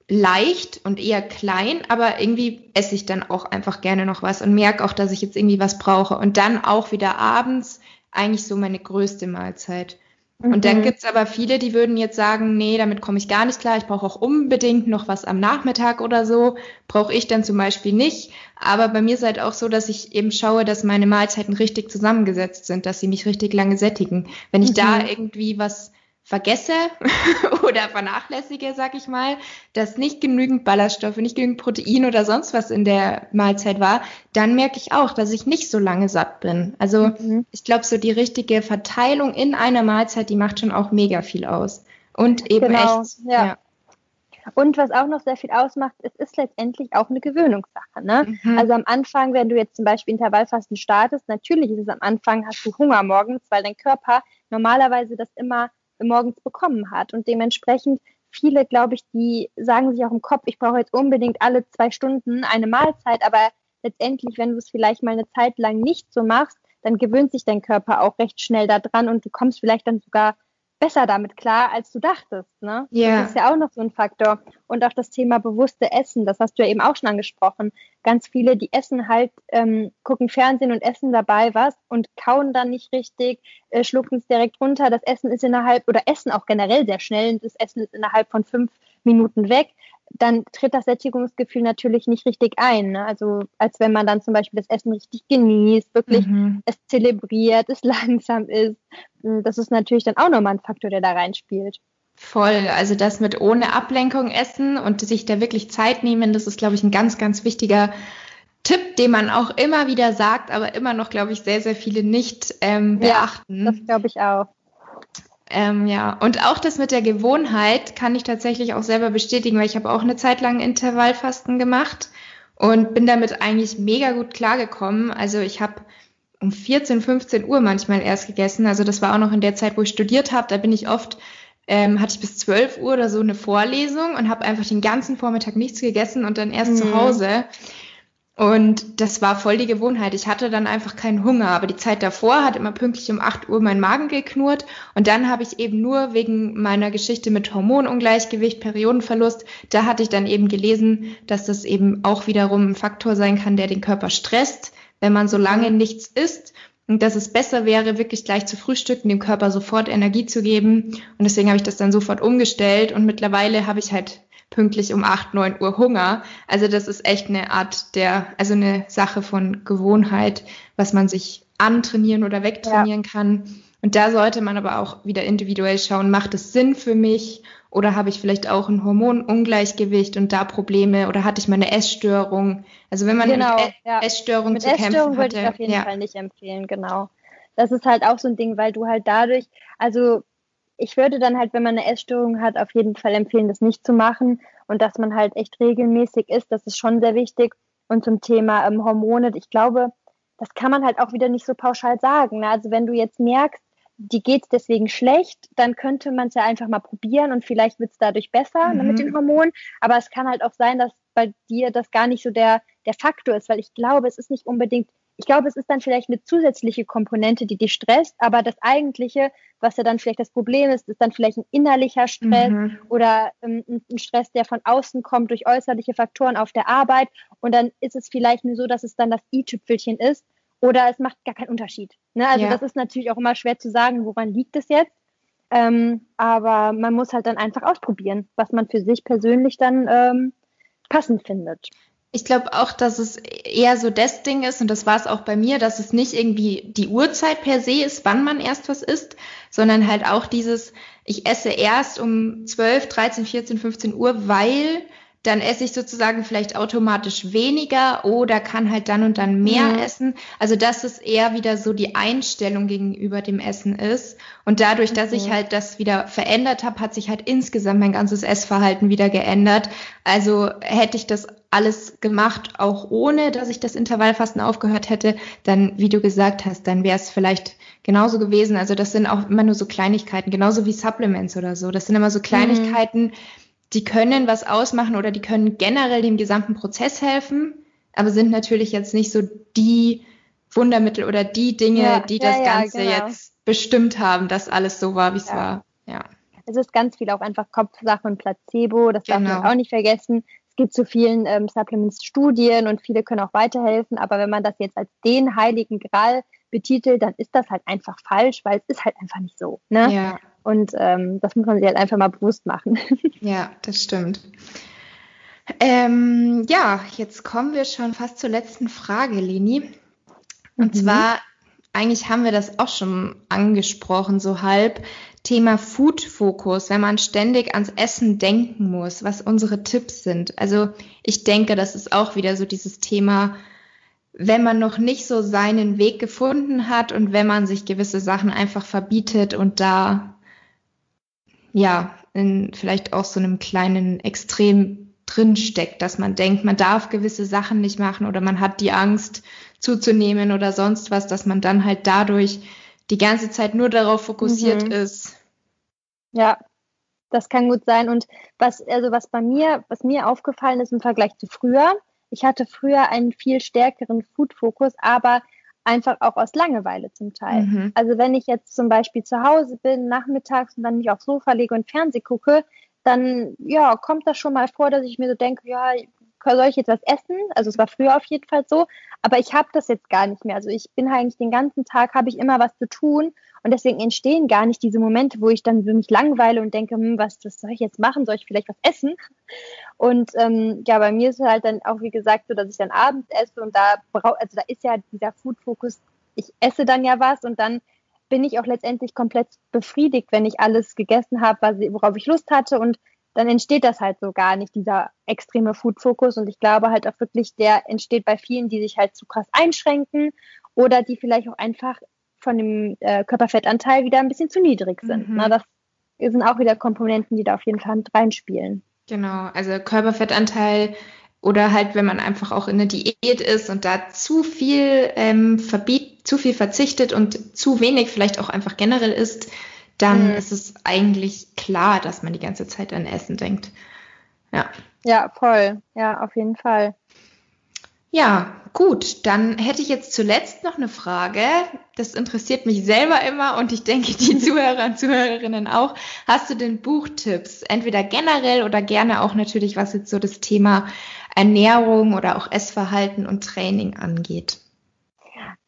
leicht und eher klein, aber irgendwie esse ich dann auch einfach gerne noch was und merke auch, dass ich jetzt irgendwie was brauche. Und dann auch wieder abends eigentlich so meine größte Mahlzeit. Und dann mhm. gibt's aber viele, die würden jetzt sagen, nee, damit komme ich gar nicht klar, ich brauche auch unbedingt noch was am Nachmittag oder so. Brauche ich dann zum Beispiel nicht. Aber bei mir ist halt auch so, dass ich eben schaue, dass meine Mahlzeiten richtig zusammengesetzt sind, dass sie mich richtig lange sättigen. Wenn ich mhm. da irgendwie was vergesse oder vernachlässige, sag ich mal, dass nicht genügend Ballaststoffe, nicht genügend Protein oder sonst was in der Mahlzeit war, dann merke ich auch, dass ich nicht so lange satt bin. Also mhm. ich glaube, so die richtige Verteilung in einer Mahlzeit, die macht schon auch mega viel aus. Und eben genau, echt. Ja. ja. Und was auch noch sehr viel ausmacht, es ist letztendlich auch eine Gewöhnungssache. Ne? Mhm. Also am Anfang, wenn du jetzt zum Beispiel Intervallfasten startest, natürlich ist es am Anfang, hast du Hunger morgens, weil dein Körper normalerweise das immer morgens bekommen hat. Und dementsprechend viele, glaube ich, die sagen sich auch im Kopf, ich brauche jetzt unbedingt alle zwei Stunden eine Mahlzeit, aber letztendlich, wenn du es vielleicht mal eine Zeit lang nicht so machst, dann gewöhnt sich dein Körper auch recht schnell daran und du kommst vielleicht dann sogar besser damit klar, als du dachtest. Ne? Yeah. Das ist ja auch noch so ein Faktor. Und auch das Thema bewusste Essen, das hast du ja eben auch schon angesprochen. Ganz viele, die essen halt, ähm, gucken Fernsehen und essen dabei was und kauen dann nicht richtig, äh, schlucken es direkt runter. Das Essen ist innerhalb, oder essen auch generell sehr schnell, das Essen ist innerhalb von fünf Minuten weg dann tritt das Sättigungsgefühl natürlich nicht richtig ein. Ne? Also als wenn man dann zum Beispiel das Essen richtig genießt, wirklich mhm. es zelebriert, es langsam ist. Hm, das ist natürlich dann auch nochmal ein Faktor, der da reinspielt. Voll, also das mit ohne Ablenkung essen und sich da wirklich Zeit nehmen, das ist, glaube ich, ein ganz, ganz wichtiger Tipp, den man auch immer wieder sagt, aber immer noch, glaube ich, sehr, sehr viele nicht ähm, beachten. Ja, das glaube ich auch. Ähm, ja, und auch das mit der Gewohnheit kann ich tatsächlich auch selber bestätigen, weil ich habe auch eine Zeit lang Intervallfasten gemacht und bin damit eigentlich mega gut klargekommen. Also ich habe um 14, 15 Uhr manchmal erst gegessen. Also das war auch noch in der Zeit, wo ich studiert habe. Da bin ich oft, ähm, hatte ich bis 12 Uhr oder so eine Vorlesung und habe einfach den ganzen Vormittag nichts gegessen und dann erst mhm. zu Hause. Und das war voll die Gewohnheit. Ich hatte dann einfach keinen Hunger, aber die Zeit davor hat immer pünktlich um 8 Uhr mein Magen geknurrt. Und dann habe ich eben nur wegen meiner Geschichte mit Hormonungleichgewicht, Periodenverlust, da hatte ich dann eben gelesen, dass das eben auch wiederum ein Faktor sein kann, der den Körper stresst, wenn man so lange nichts isst. Und dass es besser wäre, wirklich gleich zu frühstücken, dem Körper sofort Energie zu geben. Und deswegen habe ich das dann sofort umgestellt. Und mittlerweile habe ich halt pünktlich um 8, 9 Uhr Hunger. Also das ist echt eine Art der, also eine Sache von Gewohnheit, was man sich antrainieren oder wegtrainieren ja. kann. Und da sollte man aber auch wieder individuell schauen, macht es Sinn für mich oder habe ich vielleicht auch ein Hormonungleichgewicht und da Probleme oder hatte ich mal eine Essstörung? Also wenn man genau, mit ja. Essstörung mit zu Essstörung kämpfen würde ich auf jeden ja. Fall nicht empfehlen, genau. Das ist halt auch so ein Ding, weil du halt dadurch, also ich würde dann halt, wenn man eine Essstörung hat, auf jeden Fall empfehlen, das nicht zu machen und dass man halt echt regelmäßig isst. Das ist schon sehr wichtig. Und zum Thema ähm, Hormone, ich glaube, das kann man halt auch wieder nicht so pauschal sagen. Ne? Also wenn du jetzt merkst, die geht es deswegen schlecht, dann könnte man es ja einfach mal probieren und vielleicht wird es dadurch besser mhm. ne, mit den mhm. Hormonen. Aber es kann halt auch sein, dass bei dir das gar nicht so der, der Faktor ist, weil ich glaube, es ist nicht unbedingt ich glaube, es ist dann vielleicht eine zusätzliche Komponente, die dich stresst, aber das eigentliche, was ja dann vielleicht das Problem ist, ist dann vielleicht ein innerlicher Stress mhm. oder ähm, ein Stress, der von außen kommt durch äußerliche Faktoren auf der Arbeit und dann ist es vielleicht nur so, dass es dann das i-Tüpfelchen ist oder es macht gar keinen Unterschied. Ne? Also ja. das ist natürlich auch immer schwer zu sagen, woran liegt es jetzt. Ähm, aber man muss halt dann einfach ausprobieren, was man für sich persönlich dann ähm, passend findet. Ich glaube auch, dass es eher so das Ding ist, und das war es auch bei mir, dass es nicht irgendwie die Uhrzeit per se ist, wann man erst was isst, sondern halt auch dieses, ich esse erst um 12, 13, 14, 15 Uhr, weil dann esse ich sozusagen vielleicht automatisch weniger oder kann halt dann und dann mehr mhm. essen. Also dass es eher wieder so die Einstellung gegenüber dem Essen ist. Und dadurch, dass ich halt das wieder verändert habe, hat sich halt insgesamt mein ganzes Essverhalten wieder geändert. Also hätte ich das alles gemacht, auch ohne, dass ich das Intervallfasten aufgehört hätte, dann, wie du gesagt hast, dann wäre es vielleicht genauso gewesen. Also das sind auch immer nur so Kleinigkeiten, genauso wie Supplements oder so. Das sind immer so mhm. Kleinigkeiten, mhm die können was ausmachen oder die können generell dem gesamten Prozess helfen, aber sind natürlich jetzt nicht so die Wundermittel oder die Dinge, ja, die das ja, Ganze genau. jetzt bestimmt haben, dass alles so war, wie es war. Ja. Es ist ganz viel auch einfach Kopfsache und Placebo, das genau. darf man genau. auch nicht vergessen. Es gibt zu vielen ähm, Supplements Studien und viele können auch weiterhelfen, aber wenn man das jetzt als den heiligen Gral betitelt, dann ist das halt einfach falsch, weil es ist halt einfach nicht so. Ne? Ja. Und ähm, das muss man sich halt einfach mal bewusst machen. Ja, das stimmt. Ähm, ja, jetzt kommen wir schon fast zur letzten Frage, Leni. Und mhm. zwar, eigentlich haben wir das auch schon angesprochen, so halb. Thema Food-Fokus, wenn man ständig ans Essen denken muss, was unsere Tipps sind. Also ich denke, das ist auch wieder so dieses Thema, wenn man noch nicht so seinen Weg gefunden hat und wenn man sich gewisse Sachen einfach verbietet und da ja, in vielleicht auch so einem kleinen Extrem drinsteckt, dass man denkt, man darf gewisse Sachen nicht machen oder man hat die Angst zuzunehmen oder sonst was, dass man dann halt dadurch die ganze Zeit nur darauf fokussiert mhm. ist. Ja, das kann gut sein. Und was, also was bei mir, was mir aufgefallen ist im Vergleich zu früher, ich hatte früher einen viel stärkeren Food-Fokus, aber einfach auch aus Langeweile zum Teil. Mhm. Also wenn ich jetzt zum Beispiel zu Hause bin, nachmittags und dann mich aufs Sofa lege und Fernseh gucke, dann ja, kommt das schon mal vor, dass ich mir so denke, ja, soll ich jetzt was essen? Also es war früher auf jeden Fall so, aber ich habe das jetzt gar nicht mehr. Also ich bin eigentlich den ganzen Tag, habe ich immer was zu tun und deswegen entstehen gar nicht diese Momente, wo ich dann mich langweile und denke, hm, was, was soll ich jetzt machen? Soll ich vielleicht was essen? Und ähm, ja, bei mir ist es halt dann auch, wie gesagt, so, dass ich dann abends esse und da brauche, also da ist ja dieser Food-Fokus, ich esse dann ja was und dann bin ich auch letztendlich komplett befriedigt, wenn ich alles gegessen habe, worauf ich Lust hatte und dann entsteht das halt so gar nicht, dieser extreme Food-Fokus. Und ich glaube halt auch wirklich, der entsteht bei vielen, die sich halt zu krass einschränken oder die vielleicht auch einfach von dem äh, Körperfettanteil wieder ein bisschen zu niedrig sind. Mhm. Na, das sind auch wieder Komponenten, die da auf jeden Fall mit reinspielen. Genau, also Körperfettanteil oder halt, wenn man einfach auch in der Diät ist und da zu viel ähm, verbiet, zu viel verzichtet und zu wenig vielleicht auch einfach generell isst, dann mhm. ist es eigentlich klar, dass man die ganze Zeit an Essen denkt. Ja. Ja, voll. Ja, auf jeden Fall. Ja, gut. Dann hätte ich jetzt zuletzt noch eine Frage. Das interessiert mich selber immer und ich denke die Zuhörer und Zuhörerinnen auch. Hast du denn Buchtipps? Entweder generell oder gerne auch natürlich, was jetzt so das Thema Ernährung oder auch Essverhalten und Training angeht?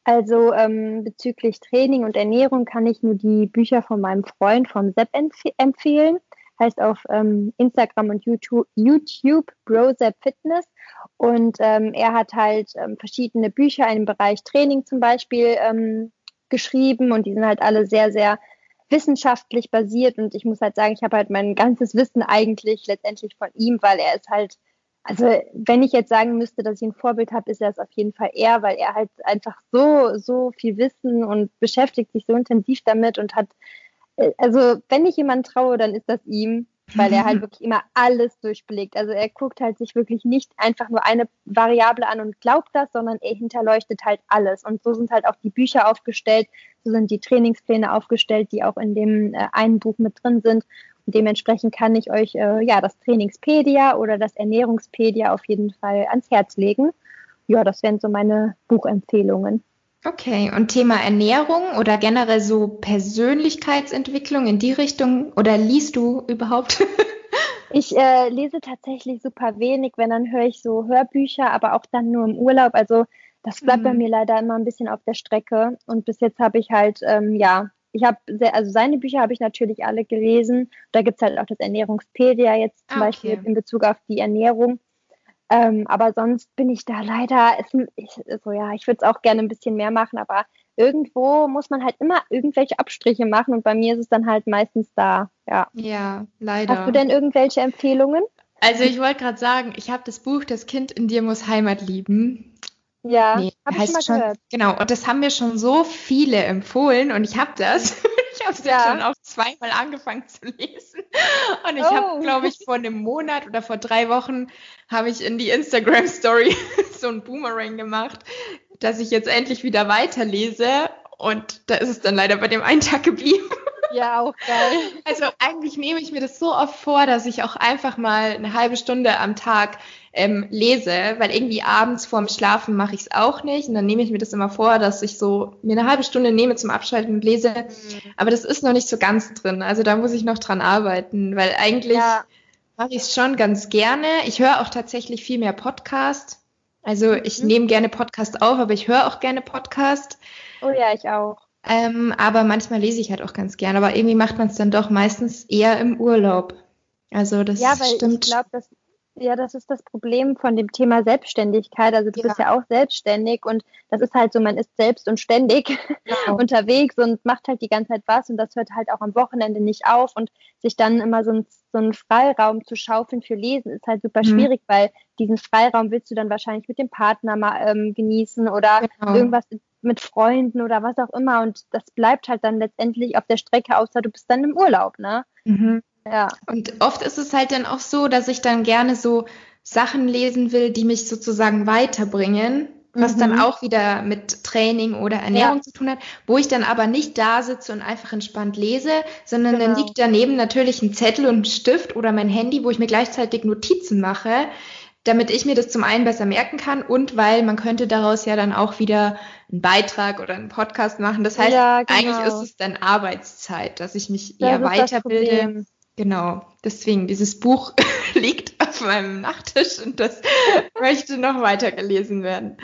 Also ähm, bezüglich Training und Ernährung kann ich nur die Bücher von meinem Freund, von Sepp, empf empfehlen. Heißt auf ähm, Instagram und YouTube, YouTube BroSepp Fitness. Und ähm, er hat halt ähm, verschiedene Bücher im Bereich Training zum Beispiel ähm, geschrieben und die sind halt alle sehr, sehr wissenschaftlich basiert. Und ich muss halt sagen, ich habe halt mein ganzes Wissen eigentlich letztendlich von ihm, weil er ist halt also wenn ich jetzt sagen müsste, dass ich ein Vorbild habe, ist er es auf jeden Fall er, weil er halt einfach so, so viel Wissen und beschäftigt sich so intensiv damit und hat, äh, also wenn ich jemanden traue, dann ist das ihm, weil er halt wirklich immer alles durchblickt. Also er guckt halt sich wirklich nicht einfach nur eine Variable an und glaubt das, sondern er hinterleuchtet halt alles. Und so sind halt auch die Bücher aufgestellt, so sind die Trainingspläne aufgestellt, die auch in dem äh, einen Buch mit drin sind. Dementsprechend kann ich euch äh, ja das Trainingspedia oder das Ernährungspedia auf jeden Fall ans Herz legen. Ja, das wären so meine Buchempfehlungen. Okay, und Thema Ernährung oder generell so Persönlichkeitsentwicklung in die Richtung oder liest du überhaupt? ich äh, lese tatsächlich super wenig, wenn dann höre ich so Hörbücher, aber auch dann nur im Urlaub. Also das bleibt mhm. bei mir leider immer ein bisschen auf der Strecke. Und bis jetzt habe ich halt ähm, ja ich habe also seine Bücher habe ich natürlich alle gelesen. Da gibt es halt auch das Ernährungspedia jetzt zum ah, okay. Beispiel in Bezug auf die Ernährung. Ähm, aber sonst bin ich da leider, es, ich, so ja, ich würde es auch gerne ein bisschen mehr machen, aber irgendwo muss man halt immer irgendwelche Abstriche machen und bei mir ist es dann halt meistens da. Ja, ja leider. Hast du denn irgendwelche Empfehlungen? Also ich wollte gerade sagen, ich habe das Buch Das Kind in dir muss Heimat lieben. Ja, nee, habe ich mal schon, gehört. Genau, und das haben mir schon so viele empfohlen und ich habe das. ich habe es ja. schon auch zweimal angefangen zu lesen. Und ich oh. habe, glaube ich, vor einem Monat oder vor drei Wochen habe ich in die Instagram Story so ein Boomerang gemacht, dass ich jetzt endlich wieder weiterlese. Und da ist es dann leider bei dem einen Tag geblieben. Ja, auch geil. Also eigentlich nehme ich mir das so oft vor, dass ich auch einfach mal eine halbe Stunde am Tag ähm, lese, weil irgendwie abends vorm Schlafen mache ich es auch nicht. Und dann nehme ich mir das immer vor, dass ich so mir eine halbe Stunde nehme zum Abschalten und lese. Mhm. Aber das ist noch nicht so ganz drin. Also da muss ich noch dran arbeiten, weil eigentlich ja. mache ich es schon ganz gerne. Ich höre auch tatsächlich viel mehr Podcast. Also ich mhm. nehme gerne Podcast auf, aber ich höre auch gerne Podcast. Oh ja, ich auch. Ähm, aber manchmal lese ich halt auch ganz gern. Aber irgendwie macht man es dann doch meistens eher im Urlaub. Also das ja, weil stimmt. Ich glaube, das, ja, das ist das Problem von dem Thema Selbstständigkeit. Also du ja. bist ja auch selbstständig und das ist halt so, man ist selbst und ständig genau. unterwegs und macht halt die ganze Zeit was und das hört halt auch am Wochenende nicht auf und sich dann immer so, ein, so einen Freiraum zu schaufeln für Lesen ist halt super mhm. schwierig, weil diesen Freiraum willst du dann wahrscheinlich mit dem Partner mal ähm, genießen oder genau. irgendwas mit Freunden oder was auch immer. Und das bleibt halt dann letztendlich auf der Strecke, außer du bist dann im Urlaub, ne? Mhm. Ja. Und oft ist es halt dann auch so, dass ich dann gerne so Sachen lesen will, die mich sozusagen weiterbringen, was mhm. dann auch wieder mit Training oder Ernährung ja. zu tun hat, wo ich dann aber nicht da sitze und einfach entspannt lese, sondern genau. dann liegt daneben natürlich ein Zettel und ein Stift oder mein Handy, wo ich mir gleichzeitig Notizen mache, damit ich mir das zum einen besser merken kann und weil man könnte daraus ja dann auch wieder einen Beitrag oder einen Podcast machen. Das heißt, ja, genau. eigentlich ist es dann Arbeitszeit, dass ich mich das eher weiterbilde. Genau, deswegen, dieses Buch liegt auf meinem Nachttisch und das möchte noch weiter gelesen werden.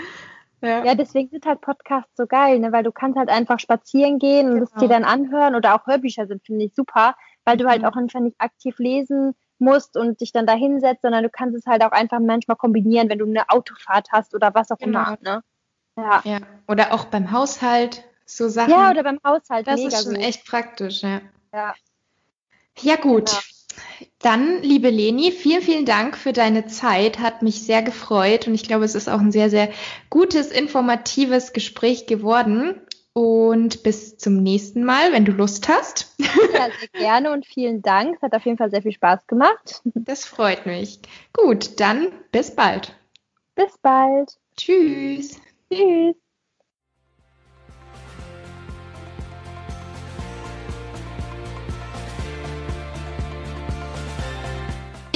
Ja. ja, deswegen sind halt Podcasts so geil, ne? weil du kannst halt einfach spazieren gehen und es genau. dir dann anhören oder auch Hörbücher sind, finde ich super, weil du halt mhm. auch einfach nicht aktiv lesen musst und dich dann da hinsetzt, sondern du kannst es halt auch einfach manchmal kombinieren, wenn du eine Autofahrt hast oder was auch genau. immer. Ne? Ja. ja. Oder auch beim Haushalt so Sachen. Ja, oder beim Haushalt. Das ist schon gut. echt praktisch, ja. Ja, ja gut. Genau. Dann, liebe Leni, vielen, vielen Dank für deine Zeit. Hat mich sehr gefreut und ich glaube, es ist auch ein sehr, sehr gutes, informatives Gespräch geworden. Und bis zum nächsten Mal, wenn du Lust hast. Ja, sehr gerne und vielen Dank. Es hat auf jeden Fall sehr viel Spaß gemacht. Das freut mich. Gut, dann bis bald. Bis bald. Tschüss. Tschüss.